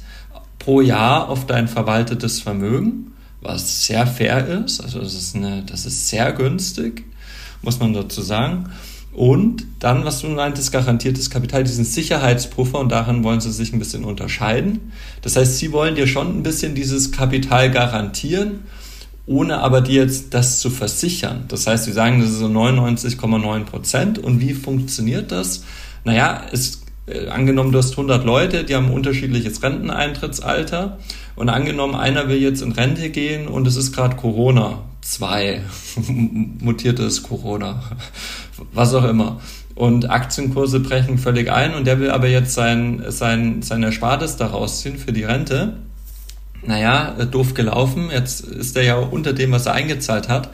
pro Jahr auf dein verwaltetes Vermögen, was sehr fair ist. Also das ist, eine, das ist sehr günstig, muss man dazu sagen. Und dann, was du meintest, garantiertes Kapital, diesen Sicherheitspuffer und daran wollen sie sich ein bisschen unterscheiden. Das heißt, sie wollen dir schon ein bisschen dieses Kapital garantieren, ohne aber dir jetzt das zu versichern. Das heißt, sie sagen, das ist so 99,9 Prozent. Und wie funktioniert das? Naja, es, äh, angenommen, du hast 100 Leute, die haben ein unterschiedliches Renteneintrittsalter. Und angenommen, einer will jetzt in Rente gehen und es ist gerade Corona 2, mutiertes Corona was auch immer. Und Aktienkurse brechen völlig ein und der will aber jetzt sein, sein, sein Erspartes da rausziehen für die Rente. Naja, äh, doof gelaufen. Jetzt ist er ja unter dem, was er eingezahlt hat.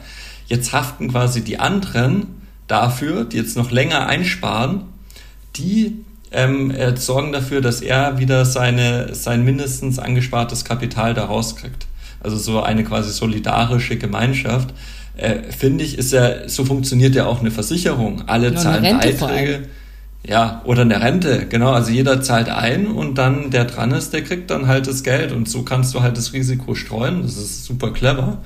Jetzt haften quasi die anderen dafür, die jetzt noch länger einsparen, die ähm, äh, sorgen dafür, dass er wieder seine, sein mindestens angespartes Kapital da rauskriegt. Also so eine quasi solidarische Gemeinschaft äh, finde ich, ist ja, so funktioniert ja auch eine Versicherung. Alle ja, zahlen Beiträge. Ja, oder eine Rente, genau. Also jeder zahlt ein und dann der dran ist, der kriegt dann halt das Geld und so kannst du halt das Risiko streuen. Das ist super clever,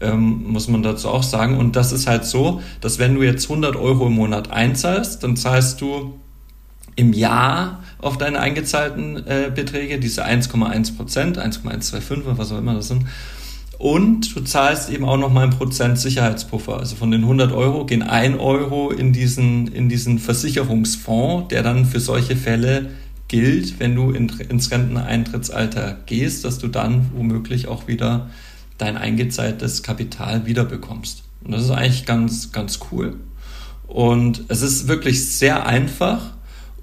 ähm, muss man dazu auch sagen. Und das ist halt so, dass wenn du jetzt 100 Euro im Monat einzahlst, dann zahlst du im Jahr auf deine eingezahlten äh, Beträge, diese 1,1 Prozent, 1,125 oder was auch immer das sind. Und du zahlst eben auch noch mal ein Prozent Sicherheitspuffer. Also von den 100 Euro gehen 1 Euro in diesen, in diesen Versicherungsfonds, der dann für solche Fälle gilt, wenn du in, ins Renteneintrittsalter gehst, dass du dann womöglich auch wieder dein eingezahltes Kapital wiederbekommst. Und das ist eigentlich ganz, ganz cool. Und es ist wirklich sehr einfach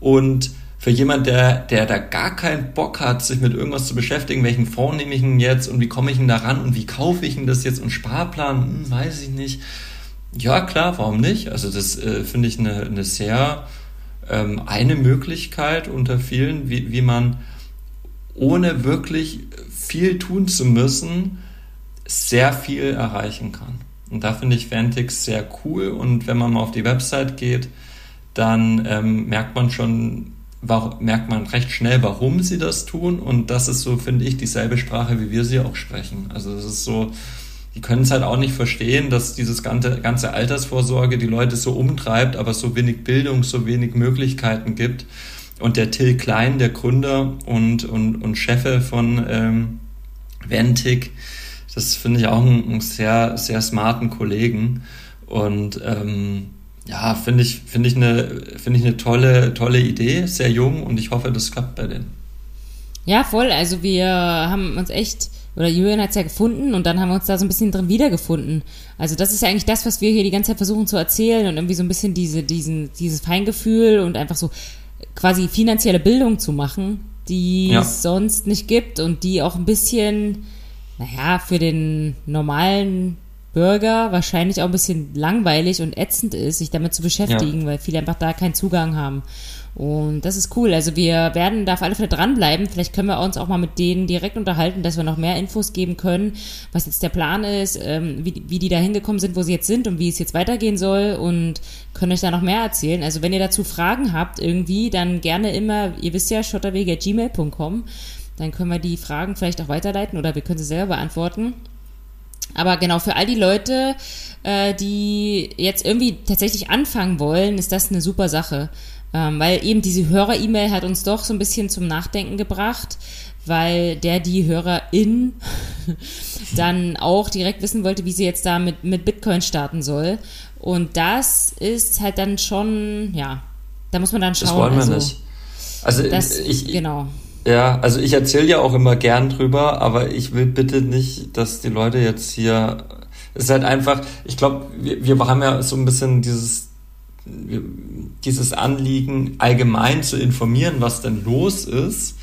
und für jemand, der, der da gar keinen Bock hat, sich mit irgendwas zu beschäftigen, welchen Fonds nehme ich denn jetzt und wie komme ich denn da ran und wie kaufe ich denn das jetzt und Sparplan, hm, weiß ich nicht. Ja, klar, warum nicht? Also das äh, finde ich eine, eine sehr ähm, eine Möglichkeit unter vielen, wie, wie man ohne wirklich viel tun zu müssen, sehr viel erreichen kann. Und da finde ich Fantix sehr cool. Und wenn man mal auf die Website geht, dann ähm, merkt man schon, merkt man recht schnell, warum sie das tun. Und das ist so, finde ich, dieselbe Sprache, wie wir sie auch sprechen. Also es ist so, die können es halt auch nicht verstehen, dass dieses ganze, ganze Altersvorsorge die Leute so umtreibt, aber so wenig Bildung, so wenig Möglichkeiten gibt. Und der Till Klein, der Gründer und, und, und Chefe von ähm, Ventic, das finde ich auch einen, einen, sehr, sehr smarten Kollegen. Und ähm, ja, finde ich, finde ich eine, finde ich eine tolle, tolle Idee, sehr jung und ich hoffe, das klappt bei denen. Ja, voll. Also wir haben uns echt, oder Julian hat es ja gefunden und dann haben wir uns da so ein bisschen drin wiedergefunden. Also das ist ja eigentlich das, was wir hier die ganze Zeit versuchen zu erzählen und irgendwie so ein bisschen diese, diesen, dieses Feingefühl und einfach so quasi finanzielle Bildung zu machen, die ja. es sonst nicht gibt und die auch ein bisschen, naja, für den normalen Bürger wahrscheinlich auch ein bisschen langweilig und ätzend ist, sich damit zu beschäftigen, ja. weil viele einfach da keinen Zugang haben. Und das ist cool. Also wir werden da auf alle Fälle dranbleiben. Vielleicht können wir uns auch mal mit denen direkt unterhalten, dass wir noch mehr Infos geben können, was jetzt der Plan ist, ähm, wie, wie die da hingekommen sind, wo sie jetzt sind und wie es jetzt weitergehen soll und können euch da noch mehr erzählen. Also wenn ihr dazu Fragen habt irgendwie, dann gerne immer, ihr wisst ja, schotterwege.gmail.com. Dann können wir die Fragen vielleicht auch weiterleiten oder wir können sie selber beantworten. Aber genau, für all die Leute, äh, die jetzt irgendwie tatsächlich anfangen wollen, ist das eine super Sache. Ähm, weil eben diese Hörer-E-Mail hat uns doch so ein bisschen zum Nachdenken gebracht, weil der die Hörerin dann auch direkt wissen wollte, wie sie jetzt da mit, mit Bitcoin starten soll. Und das ist halt dann schon, ja, da muss man dann schauen. Das wollen wir also, nicht. Also das, ich, genau. Ja, also ich erzähle ja auch immer gern drüber, aber ich will bitte nicht, dass die Leute jetzt hier. Es ist halt einfach, ich glaube, wir, wir haben ja so ein bisschen dieses dieses Anliegen, allgemein zu informieren, was denn los ist,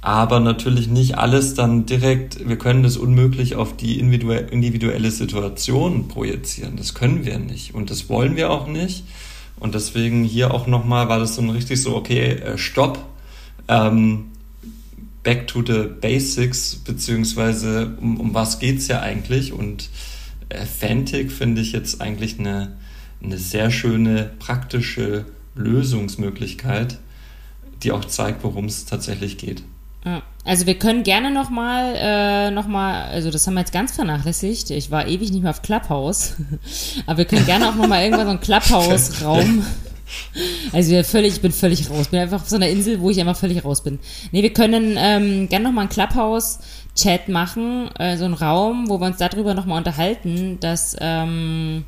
aber natürlich nicht alles dann direkt, wir können das unmöglich auf die individuelle Situation projizieren. Das können wir nicht und das wollen wir auch nicht. Und deswegen hier auch nochmal war das so ein richtig so, okay, äh, stopp, ähm, back to the basics, beziehungsweise um, um was geht's ja eigentlich und äh, Fantic finde ich jetzt eigentlich eine eine sehr schöne praktische Lösungsmöglichkeit, die auch zeigt, worum es tatsächlich geht. Also wir können gerne nochmal, äh, noch mal, also das haben wir jetzt ganz vernachlässigt. Ich war ewig nicht mehr auf Clubhouse, aber wir können gerne auch nochmal irgendwann so einen Clubhouse-Raum. Also wir völlig, ich bin völlig raus. Bin einfach auf so einer Insel, wo ich einfach völlig raus bin. Nee, wir können ähm, gerne nochmal einen Clubhouse-Chat machen, äh, so einen Raum, wo wir uns darüber nochmal unterhalten, dass ähm,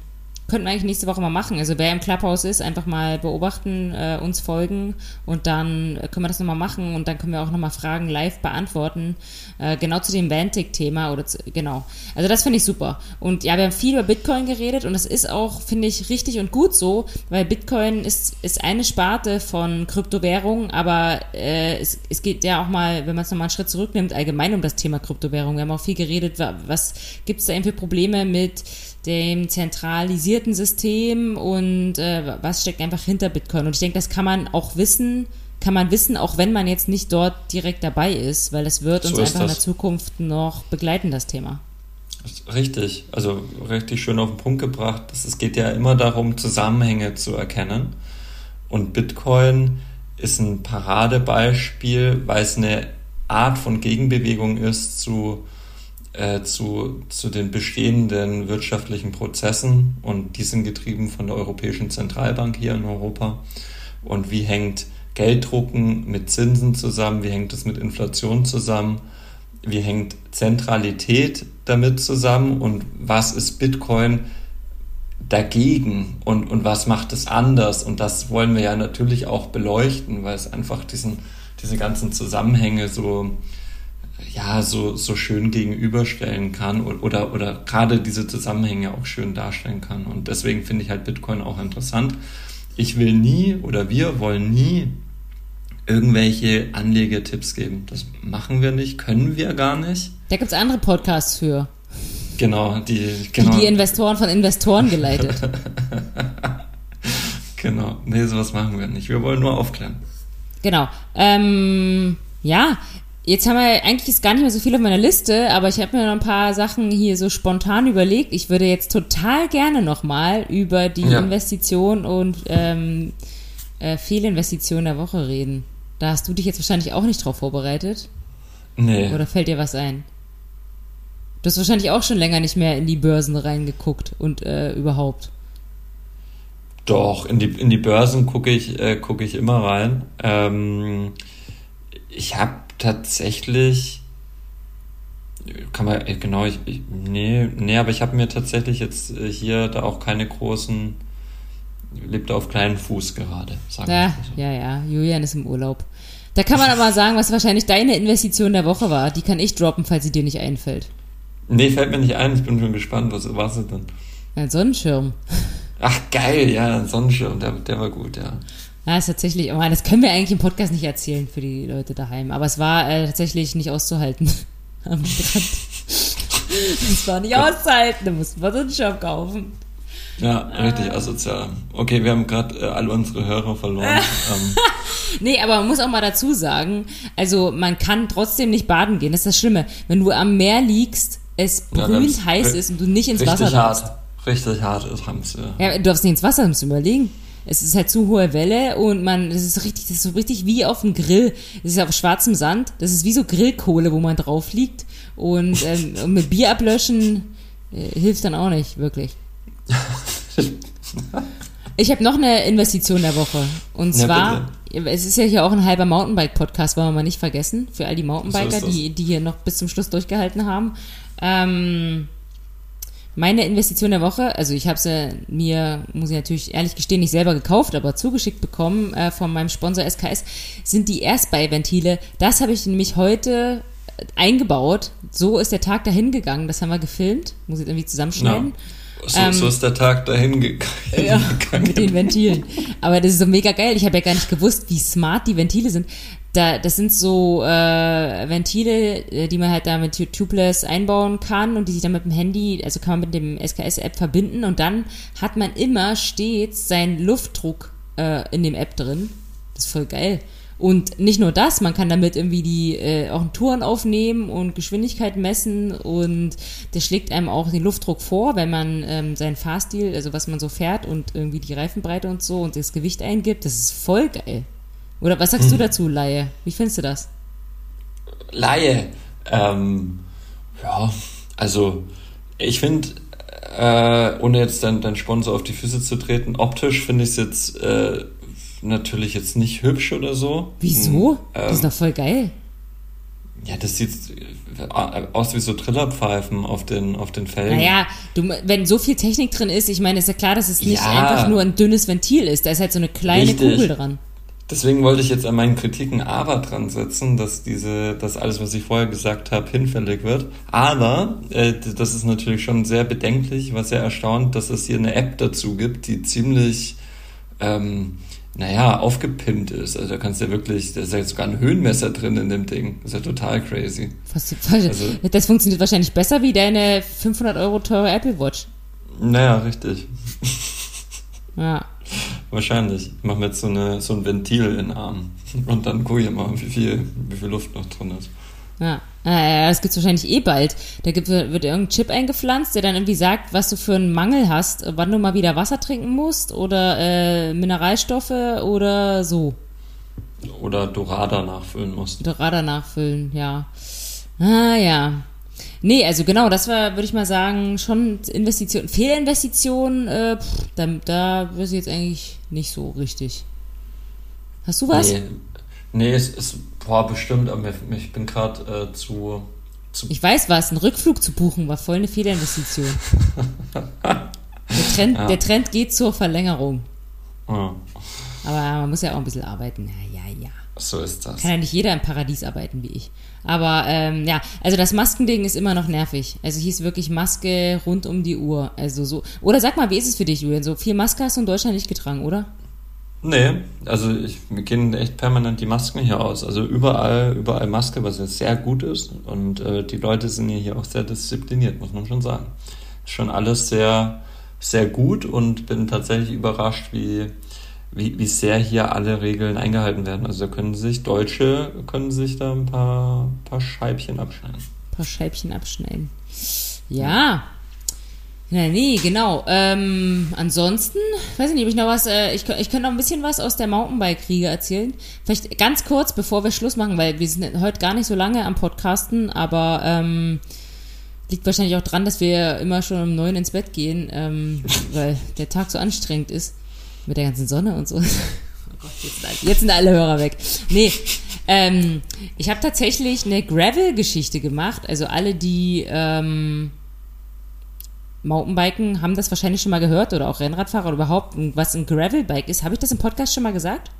Könnten wir eigentlich nächste Woche mal machen. Also wer im Clubhouse ist, einfach mal beobachten, äh, uns folgen und dann können wir das nochmal machen und dann können wir auch nochmal Fragen live beantworten. Äh, genau zu dem Vantic-Thema oder zu, genau. Also das finde ich super. Und ja, wir haben viel über Bitcoin geredet und das ist auch, finde ich, richtig und gut so, weil Bitcoin ist, ist eine Sparte von Kryptowährungen, aber äh, es, es geht ja auch mal, wenn man es nochmal einen Schritt zurücknimmt, allgemein um das Thema Kryptowährung. Wir haben auch viel geredet, was gibt es da eben für Probleme mit dem zentralisierten System und äh, was steckt einfach hinter Bitcoin. Und ich denke, das kann man auch wissen, kann man wissen, auch wenn man jetzt nicht dort direkt dabei ist, weil es wird uns so einfach das. in der Zukunft noch begleiten, das Thema. Richtig, also richtig schön auf den Punkt gebracht. Es geht ja immer darum, Zusammenhänge zu erkennen. Und Bitcoin ist ein Paradebeispiel, weil es eine Art von Gegenbewegung ist zu äh, zu, zu den bestehenden wirtschaftlichen Prozessen. Und die sind getrieben von der Europäischen Zentralbank hier in Europa. und wie hängt Gelddrucken mit Zinsen zusammen, wie hängt es mit Inflation zusammen, wie hängt Zentralität damit zusammen? Und was ist Bitcoin dagegen? Und, und was macht es anders? Und das wollen wir ja natürlich auch beleuchten, weil es einfach diesen, diese ganzen Zusammenhänge so, ja, so, so schön gegenüberstellen kann oder, oder, oder gerade diese Zusammenhänge auch schön darstellen kann. Und deswegen finde ich halt Bitcoin auch interessant. Ich will nie oder wir wollen nie irgendwelche Anlegertipps geben. Das machen wir nicht, können wir gar nicht. Da gibt es andere Podcasts für. Genau, die, genau. Die, die Investoren von Investoren geleitet. genau, nee, sowas machen wir nicht. Wir wollen nur aufklären. Genau. Ähm, ja, Jetzt haben wir eigentlich ist gar nicht mehr so viel auf meiner Liste, aber ich habe mir noch ein paar Sachen hier so spontan überlegt. Ich würde jetzt total gerne nochmal über die ja. Investition und ähm, äh, Fehlinvestition der Woche reden. Da hast du dich jetzt wahrscheinlich auch nicht drauf vorbereitet. Nee. Oder fällt dir was ein? Du hast wahrscheinlich auch schon länger nicht mehr in die Börsen reingeguckt und äh, überhaupt. Doch, in die, in die Börsen gucke ich, äh, guck ich immer rein. Ähm, ich habe tatsächlich, kann man, äh, genau, ich, ich nee, nee, aber ich habe mir tatsächlich jetzt äh, hier da auch keine großen, lebt auf kleinen Fuß gerade, sagen ja, so. Ja, ja, Julian ist im Urlaub. Da kann man aber sagen, was wahrscheinlich deine Investition der Woche war. Die kann ich droppen, falls sie dir nicht einfällt. Nee, fällt mir nicht ein. Ich bin schon gespannt. Was war es denn? Ein Sonnenschirm. Ach, geil. Ja, ein Sonnenschirm. Der, der war gut, ja. Ja, ist tatsächlich, oh das können wir eigentlich im Podcast nicht erzählen für die Leute daheim. Aber es war äh, tatsächlich nicht auszuhalten am Strand. Es war nicht auszuhalten, da mussten wir so einen Shop kaufen. Ja, richtig asozial. Okay, wir haben gerade äh, alle unsere Hörer verloren. ähm. Nee, aber man muss auch mal dazu sagen, also man kann trotzdem nicht baden gehen. Das ist das Schlimme. Wenn du am Meer liegst, es brühend ja, heiß ist und du nicht ins Wasser darfst. Hart. Richtig hart ist Rams, ja. Du darfst nicht ins Wasser, musst du überlegen es ist halt zu hohe Welle und man, das ist richtig, das ist so richtig wie auf dem Grill. Das ist auf schwarzem Sand. Das ist wie so Grillkohle, wo man drauf liegt. Und ähm, mit Bier ablöschen äh, hilft dann auch nicht, wirklich. Ich habe noch eine Investition der Woche. Und zwar, ja, es ist ja hier auch ein halber Mountainbike-Podcast, wollen wir mal nicht vergessen, für all die Mountainbiker, so die, die hier noch bis zum Schluss durchgehalten haben. Ähm, meine Investition der Woche, also ich habe sie mir, muss ich natürlich ehrlich gestehen, nicht selber gekauft, aber zugeschickt bekommen äh, von meinem Sponsor SKS, sind die Erstbeiventile. Das habe ich nämlich heute eingebaut. So ist der Tag dahin gegangen. Das haben wir gefilmt. Muss ich irgendwie zusammenschneiden. Ja. So, ähm, so, ist der Tag dahin gegangen. Ja, mit den Ventilen. Aber das ist so mega geil. Ich habe ja gar nicht gewusst, wie smart die Ventile sind da, das sind so äh, Ventile, äh, die man halt da mit Tubeless einbauen kann und die sich dann mit dem Handy, also kann man mit dem SKS-App verbinden und dann hat man immer stets seinen Luftdruck äh, in dem App drin. Das ist voll geil. Und nicht nur das, man kann damit irgendwie die äh, auch Touren aufnehmen und Geschwindigkeit messen und der schlägt einem auch den Luftdruck vor, wenn man ähm, seinen Fahrstil, also was man so fährt und irgendwie die Reifenbreite und so und das Gewicht eingibt. Das ist voll geil. Oder was sagst hm. du dazu, Laie? Wie findest du das? Laie. Ähm, ja, also ich finde, äh, ohne jetzt deinen dein Sponsor auf die Füße zu treten, optisch finde ich es jetzt äh, natürlich jetzt nicht hübsch oder so. Wieso? Hm, das ist doch voll geil. Ja, das sieht äh, aus wie so Trillerpfeifen auf den, auf den Felgen. Naja, du, wenn so viel Technik drin ist, ich meine, ist ja klar, dass es nicht ja, einfach nur ein dünnes Ventil ist. Da ist halt so eine kleine richtig. Kugel dran. Deswegen wollte ich jetzt an meinen Kritiken aber dran setzen, dass diese, dass alles, was ich vorher gesagt habe, hinfällig wird. Aber äh, das ist natürlich schon sehr bedenklich, was sehr erstaunt, dass es hier eine App dazu gibt, die ziemlich, ähm, naja, aufgepimpt ist. Also da kannst du ja wirklich, da ist ja sogar ein Höhenmesser drin in dem Ding. Das ist ja total crazy. Also, das funktioniert wahrscheinlich besser wie deine 500 Euro teure Apple Watch. Naja, richtig. Ja. Wahrscheinlich. Ich mache mir jetzt so, eine, so ein Ventil in den Arm. Und dann gucke ich mal, wie viel, wie viel Luft noch drin ist. Ja, das gibt es wahrscheinlich eh bald. Da gibt, wird irgendein Chip eingepflanzt, der dann irgendwie sagt, was du für einen Mangel hast, wann du mal wieder Wasser trinken musst oder äh, Mineralstoffe oder so. Oder Dorada nachfüllen musst. Dorada nachfüllen, ja. Ah ja. Nee, also genau, das war, würde ich mal sagen, schon Investition. Fehlinvestition, äh, pff, da, da weiß ich jetzt eigentlich nicht so richtig. Hast du was? Nee, nee es ist boah, bestimmt, aber ich bin gerade äh, zu, zu. Ich weiß was, ein Rückflug zu buchen war voll eine Fehlerinvestition. der, Trend, ja. der Trend geht zur Verlängerung. Ja. Aber man muss ja auch ein bisschen arbeiten. Ja, ja, ja. So ist das. Kann ja nicht jeder im Paradies arbeiten wie ich. Aber ähm, ja, also das Maskending ist immer noch nervig. Also ist wirklich Maske rund um die Uhr. Also so. Oder sag mal, wie ist es für dich, Julian? So viel Maske hast du in Deutschland nicht getragen, oder? Nee, also ich, wir gehen echt permanent die Masken hier aus. Also überall, überall Maske, was jetzt sehr gut ist. Und äh, die Leute sind hier auch sehr diszipliniert, muss man schon sagen. Schon alles sehr, sehr gut und bin tatsächlich überrascht, wie, wie, wie sehr hier alle Regeln eingehalten werden. Also da können sich Deutsche können sich da ein paar, paar Scheibchen abschneiden. Ein paar Scheibchen abschneiden. Ja. Ja, nee, genau. Ähm, ansonsten, weiß ich nicht, ob ich noch was, äh, ich, ich könnte noch ein bisschen was aus der Mountainbike-Kriege erzählen. Vielleicht ganz kurz, bevor wir Schluss machen, weil wir sind heute gar nicht so lange am Podcasten, aber ähm, liegt wahrscheinlich auch dran, dass wir immer schon um neun ins Bett gehen, ähm, weil der Tag so anstrengend ist mit der ganzen Sonne und so. Oh Gott, jetzt, jetzt sind alle Hörer weg. Nee, ähm, ich habe tatsächlich eine Gravel-Geschichte gemacht. Also alle, die ähm, Mountainbiken haben das wahrscheinlich schon mal gehört oder auch Rennradfahrer oder überhaupt, was ein Gravelbike ist. Habe ich das im Podcast schon mal gesagt?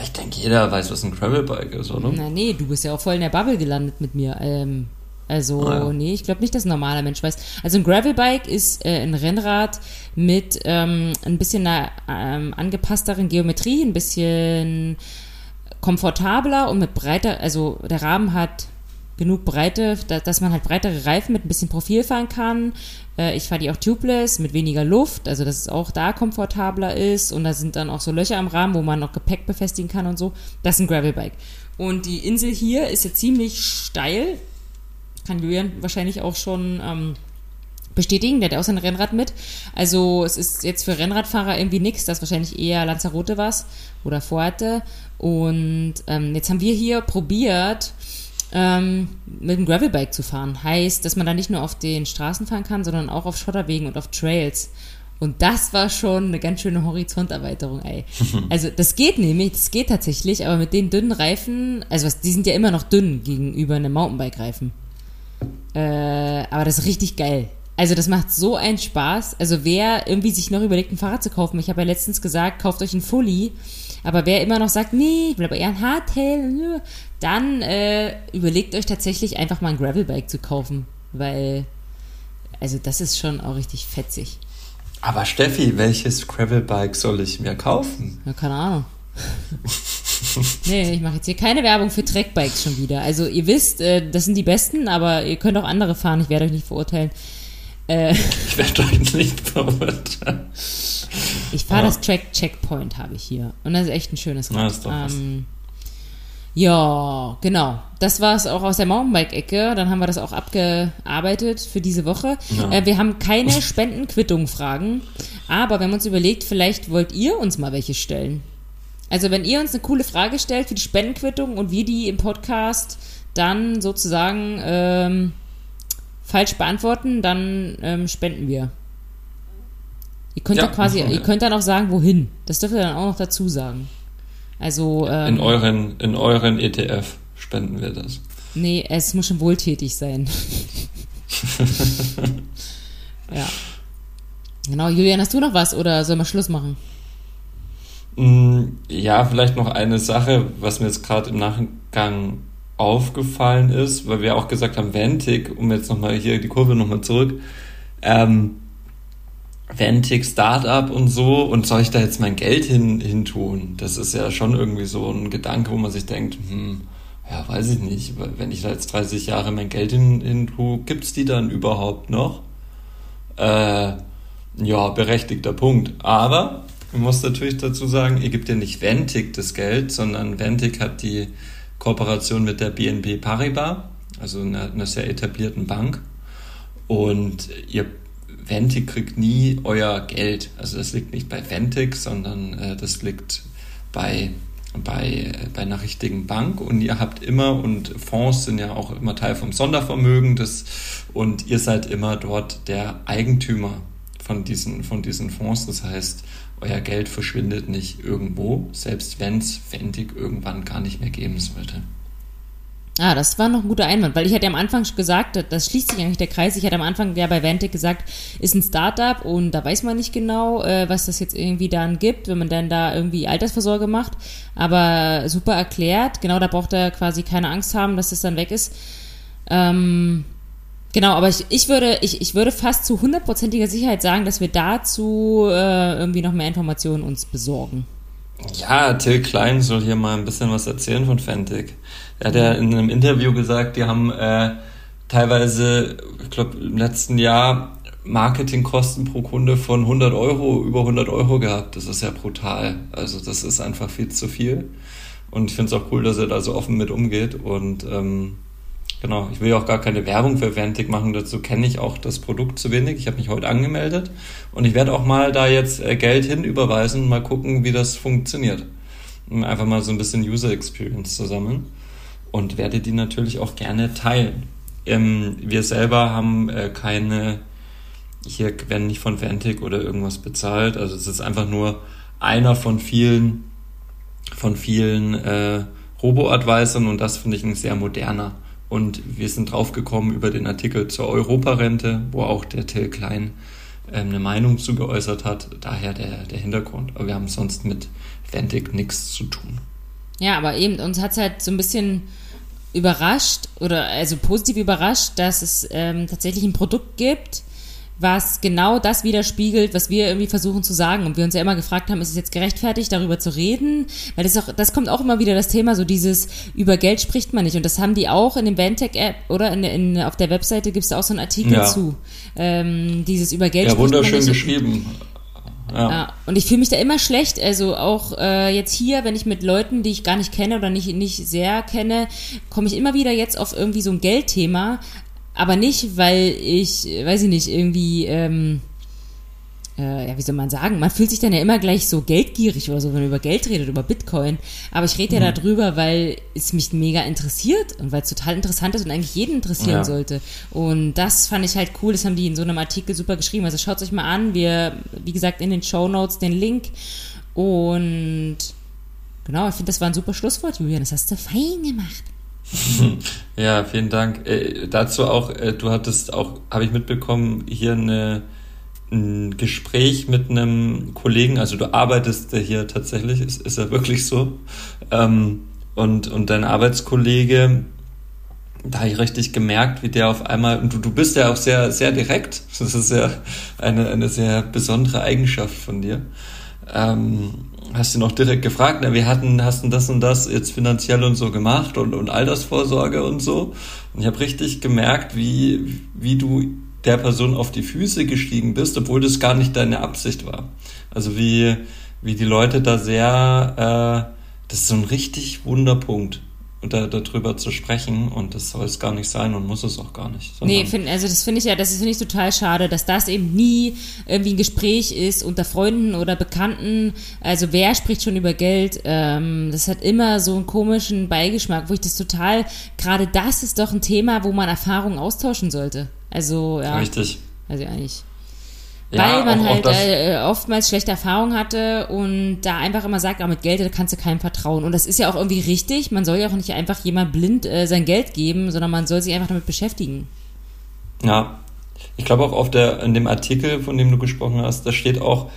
Ich denke, jeder weiß, was ein Gravelbike ist, oder? Na, nee, du bist ja auch voll in der Bubble gelandet mit mir. Ähm, also, ah, ja. nee, ich glaube nicht, dass ein normaler Mensch weiß. Also ein Gravelbike ist äh, ein Rennrad mit ähm, ein bisschen einer ähm, angepassteren Geometrie, ein bisschen komfortabler und mit breiter, also der Rahmen hat genug Breite, dass man halt breitere Reifen mit ein bisschen Profil fahren kann. Äh, ich fahre die auch tubeless mit weniger Luft, also dass es auch da komfortabler ist und da sind dann auch so Löcher am Rahmen, wo man noch Gepäck befestigen kann und so. Das ist ein Gravelbike. Und die Insel hier ist ja ziemlich steil, kann Julian wahrscheinlich auch schon ähm, bestätigen, der hat auch sein Rennrad mit. Also es ist jetzt für Rennradfahrer irgendwie nichts, das wahrscheinlich eher Lanzarote war oder vorhatte. Und ähm, jetzt haben wir hier probiert, ähm, mit dem Gravelbike zu fahren. Heißt, dass man da nicht nur auf den Straßen fahren kann, sondern auch auf Schotterwegen und auf Trails. Und das war schon eine ganz schöne Horizonterweiterung, ey. Also das geht nämlich, das geht tatsächlich, aber mit den dünnen Reifen, also was, die sind ja immer noch dünn gegenüber einem Mountainbike-Reifen. Äh, aber das ist richtig geil. Also das macht so einen Spaß. Also wer irgendwie sich noch überlegt, ein Fahrrad zu kaufen, ich habe ja letztens gesagt, kauft euch ein Fully. Aber wer immer noch sagt, nee, ich will aber eher ein Hardtail, dann äh, überlegt euch tatsächlich einfach mal ein Gravelbike zu kaufen. Weil, also das ist schon auch richtig fetzig. Aber Steffi, welches Gravelbike soll ich mir kaufen? Ja, keine Ahnung. nee, ich mache jetzt hier keine Werbung für Trackbikes schon wieder. Also ihr wisst, äh, das sind die besten, aber ihr könnt auch andere fahren. Ich werde euch nicht verurteilen. Äh, ich werde euch nicht verurteilen. Ich fahre ja. das Track Checkpoint, habe ich hier. Und das ist echt ein schönes Rad. Ja, ähm, ja, genau. Das war es auch aus der Mountainbike-Ecke. Dann haben wir das auch abgearbeitet für diese Woche. Ja. Äh, wir haben keine Spendenquittung-Fragen, aber wir haben uns überlegt, vielleicht wollt ihr uns mal welche stellen. Also wenn ihr uns eine coole Frage stellt für die Spendenquittung und wir die im Podcast dann sozusagen ähm, falsch beantworten, dann ähm, spenden wir. Ihr könnt ja, ja quasi, ihr könnt dann auch sagen, wohin. Das dürft ihr dann auch noch dazu sagen. Also ähm, in euren in euren ETF spenden wir das. Nee, es muss schon wohltätig sein. ja. Genau, Julian, hast du noch was oder sollen wir Schluss machen? Mm, ja, vielleicht noch eine Sache, was mir jetzt gerade im Nachgang aufgefallen ist, weil wir auch gesagt haben, Ventic, um jetzt nochmal hier die Kurve nochmal zurück, ähm, Ventic Startup und so, und soll ich da jetzt mein Geld hin, hin tun? Das ist ja schon irgendwie so ein Gedanke, wo man sich denkt, hm, ja, weiß ich nicht, wenn ich da jetzt 30 Jahre mein Geld hin, hin tue, gibt's die dann überhaupt noch? Äh, ja, berechtigter Punkt. Aber man muss natürlich dazu sagen, ihr gebt ja nicht Ventic das Geld, sondern Ventic hat die Kooperation mit der BNP Paribas, also einer, einer sehr etablierten Bank. Und ihr Ventic kriegt nie euer Geld. Also das liegt nicht bei Ventic, sondern äh, das liegt bei, bei, bei einer richtigen Bank und ihr habt immer, und Fonds sind ja auch immer Teil vom Sondervermögen, das, und ihr seid immer dort der Eigentümer von diesen, von diesen Fonds. Das heißt, euer Geld verschwindet nicht irgendwo, selbst wenn es Fentig irgendwann gar nicht mehr geben sollte. Ah, das war noch ein guter Einwand, weil ich hatte am Anfang gesagt, das schließt sich eigentlich der Kreis. Ich hatte am Anfang ja bei Vantic gesagt, ist ein Startup und da weiß man nicht genau, äh, was das jetzt irgendwie dann gibt, wenn man dann da irgendwie Altersvorsorge macht. Aber super erklärt. Genau, da braucht er quasi keine Angst haben, dass das dann weg ist. Ähm, genau, aber ich, ich würde, ich, ich würde fast zu hundertprozentiger Sicherheit sagen, dass wir dazu äh, irgendwie noch mehr Informationen uns besorgen. Ja, Till Klein soll hier mal ein bisschen was erzählen von Fentig. Er hat ja in einem Interview gesagt, die haben äh, teilweise, ich glaube, im letzten Jahr Marketingkosten pro Kunde von 100 Euro, über 100 Euro gehabt. Das ist ja brutal. Also das ist einfach viel zu viel. Und ich finde es auch cool, dass er da so offen mit umgeht. Und ähm, genau, ich will auch gar keine Werbung für Ventic machen. Dazu kenne ich auch das Produkt zu wenig. Ich habe mich heute angemeldet und ich werde auch mal da jetzt äh, Geld hinüberweisen, mal gucken, wie das funktioniert. Einfach mal so ein bisschen User Experience zu sammeln und werde die natürlich auch gerne teilen. Ähm, wir selber haben äh, keine, hier werden nicht von Ventic oder irgendwas bezahlt. Also es ist einfach nur einer von vielen, von vielen äh, Robo-Advisern und das finde ich ein sehr moderner. Und wir sind draufgekommen über den Artikel zur Europarente, wo auch der Till Klein ähm, eine Meinung zu geäußert hat. Daher der, der Hintergrund. Aber wir haben sonst mit Ventic nichts zu tun. Ja, aber eben, uns hat es halt so ein bisschen überrascht oder also positiv überrascht, dass es ähm, tatsächlich ein Produkt gibt, was genau das widerspiegelt, was wir irgendwie versuchen zu sagen. Und wir uns ja immer gefragt haben, ist es jetzt gerechtfertigt, darüber zu reden? Weil das auch, das kommt auch immer wieder das Thema, so dieses, über Geld spricht man nicht. Und das haben die auch in dem Bandtech-App oder in, in, auf der Webseite gibt es da auch so einen Artikel ja. zu. Ähm, dieses über Geld ja, spricht man nicht. Ja, wunderschön geschrieben. Ja. ja. Und ich fühle mich da immer schlecht. Also auch äh, jetzt hier, wenn ich mit Leuten, die ich gar nicht kenne oder nicht, nicht sehr kenne, komme ich immer wieder jetzt auf irgendwie so ein Geldthema. Aber nicht, weil ich, weiß ich nicht, irgendwie, ähm, äh, ja, wie soll man sagen, man fühlt sich dann ja immer gleich so geldgierig oder so, wenn man über Geld redet, über Bitcoin. Aber ich rede ja mhm. darüber, weil es mich mega interessiert und weil es total interessant ist und eigentlich jeden interessieren ja. sollte. Und das fand ich halt cool, das haben die in so einem Artikel super geschrieben. Also schaut es euch mal an, wir, wie gesagt, in den Show Notes den Link und genau, ich finde, das war ein super Schlusswort, Julian, das hast du fein gemacht. Ja, vielen Dank. Äh, dazu auch, äh, du hattest auch, habe ich mitbekommen, hier eine, ein Gespräch mit einem Kollegen, also du arbeitest hier tatsächlich, ist, ist ja wirklich so. Ähm, und, und dein Arbeitskollege, da habe ich richtig gemerkt, wie der auf einmal, und du, du bist ja auch sehr, sehr direkt, das ist ja eine, eine sehr besondere Eigenschaft von dir. Ähm, hast du noch direkt gefragt, na, wir hatten, hast du das und das jetzt finanziell und so gemacht und, und Altersvorsorge und so. Und ich habe richtig gemerkt, wie, wie du der Person auf die Füße gestiegen bist, obwohl das gar nicht deine Absicht war. Also wie, wie die Leute da sehr, äh, das ist so ein richtig Wunderpunkt da, darüber zu sprechen und das soll es gar nicht sein und muss es auch gar nicht. Nee, find, also das finde ich ja, das finde ich total schade, dass das eben nie irgendwie ein Gespräch ist unter Freunden oder Bekannten. Also wer spricht schon über Geld? Ähm, das hat immer so einen komischen Beigeschmack, wo ich das total, gerade das ist doch ein Thema, wo man Erfahrungen austauschen sollte. Also ja. Richtig. Also eigentlich weil ja, man auch, halt auch äh, oftmals schlechte Erfahrungen hatte und da einfach immer sagt, ah, mit Geld da kannst du keinem vertrauen. Und das ist ja auch irgendwie richtig. Man soll ja auch nicht einfach jemand blind äh, sein Geld geben, sondern man soll sich einfach damit beschäftigen. Ja, ich glaube auch auf der, in dem Artikel, von dem du gesprochen hast, da steht auch,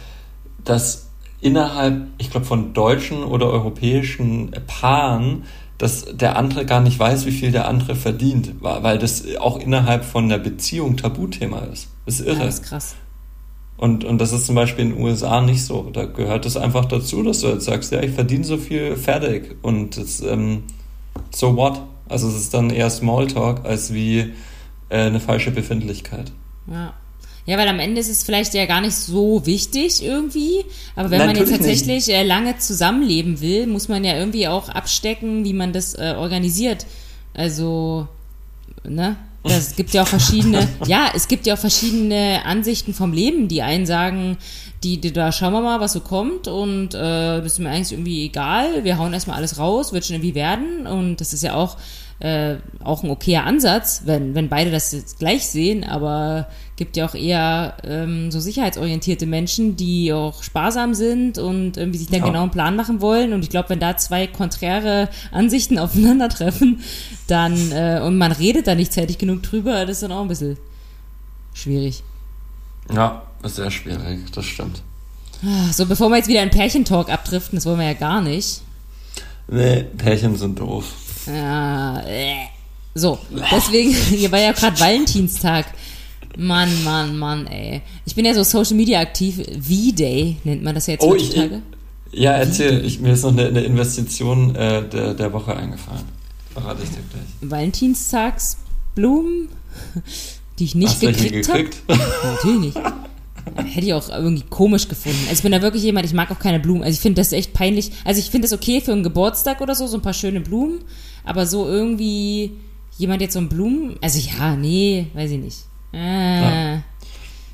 dass innerhalb, ich glaube, von deutschen oder europäischen Paaren, dass der andere gar nicht weiß, wie viel der andere verdient, weil das auch innerhalb von der Beziehung Tabuthema ist. Das ist irre. Ja, das ist krass. Und, und das ist zum Beispiel in den USA nicht so. Da gehört es einfach dazu, dass du jetzt sagst, ja, ich verdiene so viel fertig. Und das, ähm, so what? Also es ist dann eher Smalltalk als wie äh, eine falsche Befindlichkeit. Ja. Ja, weil am Ende ist es vielleicht ja gar nicht so wichtig irgendwie. Aber wenn Nein, man jetzt tatsächlich nicht. Äh, lange zusammenleben will, muss man ja irgendwie auch abstecken, wie man das äh, organisiert. Also, ne? Es gibt ja auch verschiedene, ja, es gibt ja auch verschiedene Ansichten vom Leben. Die einen sagen, die, die da schauen wir mal, was so kommt und äh, das ist mir eigentlich irgendwie egal. Wir hauen erstmal alles raus, wird schon irgendwie werden. Und das ist ja auch äh, auch ein okayer Ansatz, wenn, wenn beide das jetzt gleich sehen, aber gibt ja auch eher ähm, so sicherheitsorientierte Menschen, die auch sparsam sind und irgendwie sich da Ja. genau einen Plan machen wollen. Und ich glaube, wenn da zwei konträre Ansichten aufeinandertreffen, dann äh, und man redet da nicht zeitig genug drüber, das ist dann auch ein bisschen schwierig. Ja, ist sehr schwierig, das stimmt. Ah, So, bevor wir jetzt wieder in Pärchentalk abdriften, das wollen wir ja gar nicht. Nee, Pärchen sind doof. Ja, äh. So, deswegen, hier war ja gerade Valentinstag. Mann, Mann, Mann, ey. Ich bin ja so Social Media aktiv. V-Day nennt man das ja jetzt Oh, ich, ich, heutzutage. ja, erzähl, ich, mir ist noch eine, eine Investition äh, der, der Woche eingefallen. Verrate ich dir gleich. Valentinstagsblumen, die ich nicht Hast welche gekriegt habe. gekriegt? Natürlich nicht. Hätte ich auch irgendwie komisch gefunden. Also ich bin da wirklich jemand, ich mag auch keine Blumen. Also ich finde das echt peinlich. Also ich finde das okay für einen Geburtstag oder so, so ein paar schöne Blumen. Aber so irgendwie jemand jetzt so ein Blumen. Also ja, nee, weiß ich nicht. Ja.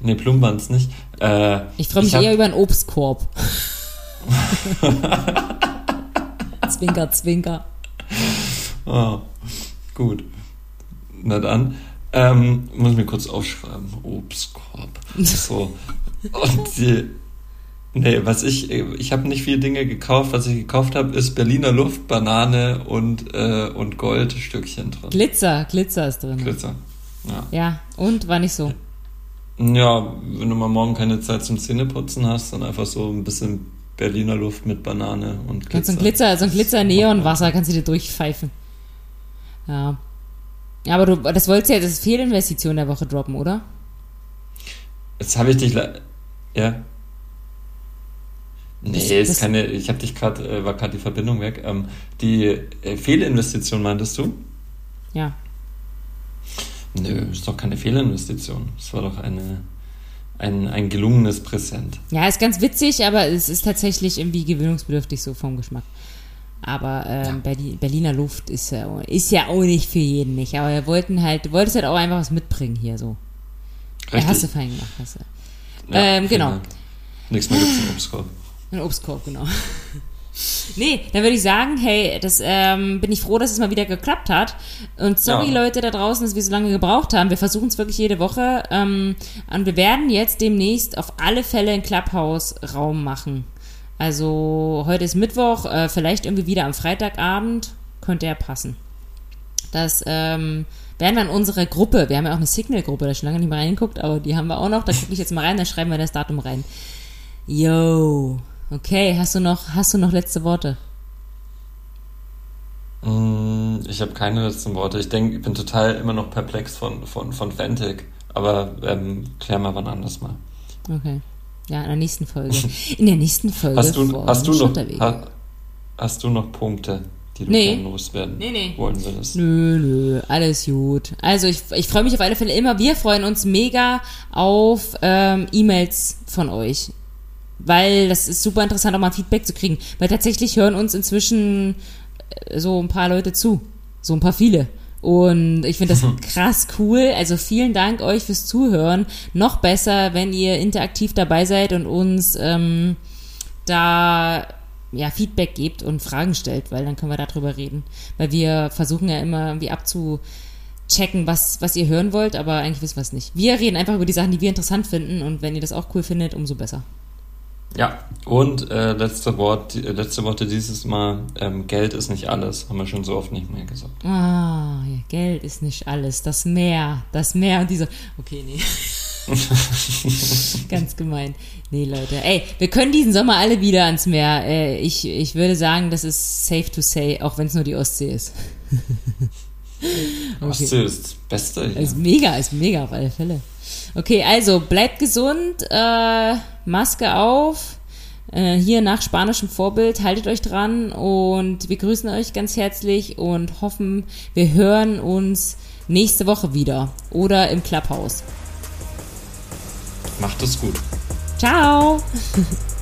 Nee, Blumen waren es nicht. Äh, Ich freue mich hab- eher über einen Obstkorb. zwinker, zwinker. Oh, gut. Na dann. Ähm, muss ich mir kurz aufschreiben. Obstkorb. So. Und die. Nee, was ich. Ich habe nicht viele Dinge gekauft. Was ich gekauft habe, ist Berliner Luft, Banane und, äh, und Goldstückchen drin. Glitzer, Glitzer ist drin. Glitzer. Ja. Ja, und war nicht so. ja, wenn du mal morgen keine Zeit zum Zähneputzen hast, dann einfach so ein bisschen Berliner Luft mit Banane und Kannst Glitzer. so ein Glitzer, so ein Glitzer-Neonwasser kannst du dir durchpfeifen. Ja. Ja, aber du, das wolltest ja, das ist Fehlinvestition der Woche droppen, oder? Jetzt habe ich dich. Ja. Nee, ist keine. Ich habe dich gerade. Äh, war gerade die Verbindung weg. Ähm, die äh, Fehlinvestition meintest du? Ja. Nö, ist doch keine Fehlinvestition. Es war doch eine, ein, ein gelungenes Präsent. Ja, ist ganz witzig, aber es ist tatsächlich irgendwie gewöhnungsbedürftig so vom Geschmack. Aber ähm, Berli- Berliner Luft ist ja, auch- ist ja auch nicht für jeden nicht. Aber wir wollten halt, du wolltest halt auch einfach was mitbringen hier so. Ja, hast du fein gemacht, hast du. ähm, vielen genau. Dank. Nächstes Mal gibt es einen Obstkorb. Ein Obstkorb, genau. Nee, dann würde ich sagen, hey, das ähm, bin ich froh, dass es mal wieder geklappt hat. Und sorry, Ja. Leute da draußen, dass wir so lange gebraucht haben. Wir versuchen es wirklich jede Woche. Ähm, und wir werden jetzt demnächst auf alle Fälle einen Clubhouse-Raum machen. Also heute ist Mittwoch, äh, vielleicht irgendwie wieder am Freitagabend. Könnte ja passen. Das ähm, werden wir in unserer Gruppe, wir haben ja auch eine Signal-Gruppe, da schon lange nicht mehr reingeguckt, aber die haben wir auch noch, da gucke ich jetzt mal rein, da schreiben wir das Datum rein. Yo, okay, hast du noch, hast du noch letzte Worte? Mm, Ich habe keine letzten Worte. Ich denke, ich bin total immer noch perplex von, von, von Fantic. Aber ähm, klär mal wann anders mal. Okay. Ja, in der nächsten Folge. In der nächsten Folge. Hast du, hast du noch ha, hast du noch Punkte, die du Nee. gerne loswerden Nee, nee. wollen würdest? Nö, nö, alles gut. Also ich, ich freue mich auf alle Fälle immer. Wir freuen uns mega auf ähm, E-Mails von euch. Weil das ist super interessant, auch mal Feedback zu kriegen. Weil tatsächlich hören uns inzwischen äh, so ein paar Leute zu. So ein paar viele. Und ich finde das krass cool. Also vielen Dank euch fürs Zuhören. Noch besser, wenn ihr interaktiv dabei seid und uns ähm, da ja, Feedback gebt und Fragen stellt, weil dann können wir darüber reden. Weil wir versuchen ja immer irgendwie abzuchecken, was, was ihr hören wollt, aber eigentlich wissen wir es nicht. Wir reden einfach über die Sachen, die wir interessant finden und wenn ihr das auch cool findet, umso besser. Ja, und äh, letzte, Wort, äh, letzte Worte dieses Mal, ähm, Geld ist nicht alles, haben wir schon so oft nicht mehr gesagt. Ah, ja, Geld ist nicht alles. Das Meer, das Meer und diese. Okay, nee. Ganz gemein. Nee, Leute. Ey, wir können diesen Sommer alle wieder ans Meer. Äh, ich, ich würde sagen, das ist safe to say, auch wenn es nur die Ostsee ist. Ostsee ist das Beste hier. Ist mega, ist mega auf alle Fälle. Okay, also bleibt gesund, äh, Maske auf. Äh, hier nach spanischem Vorbild, haltet euch dran und wir grüßen euch ganz herzlich und hoffen, wir hören uns nächste Woche wieder oder im Clubhouse. Macht es gut. Ciao!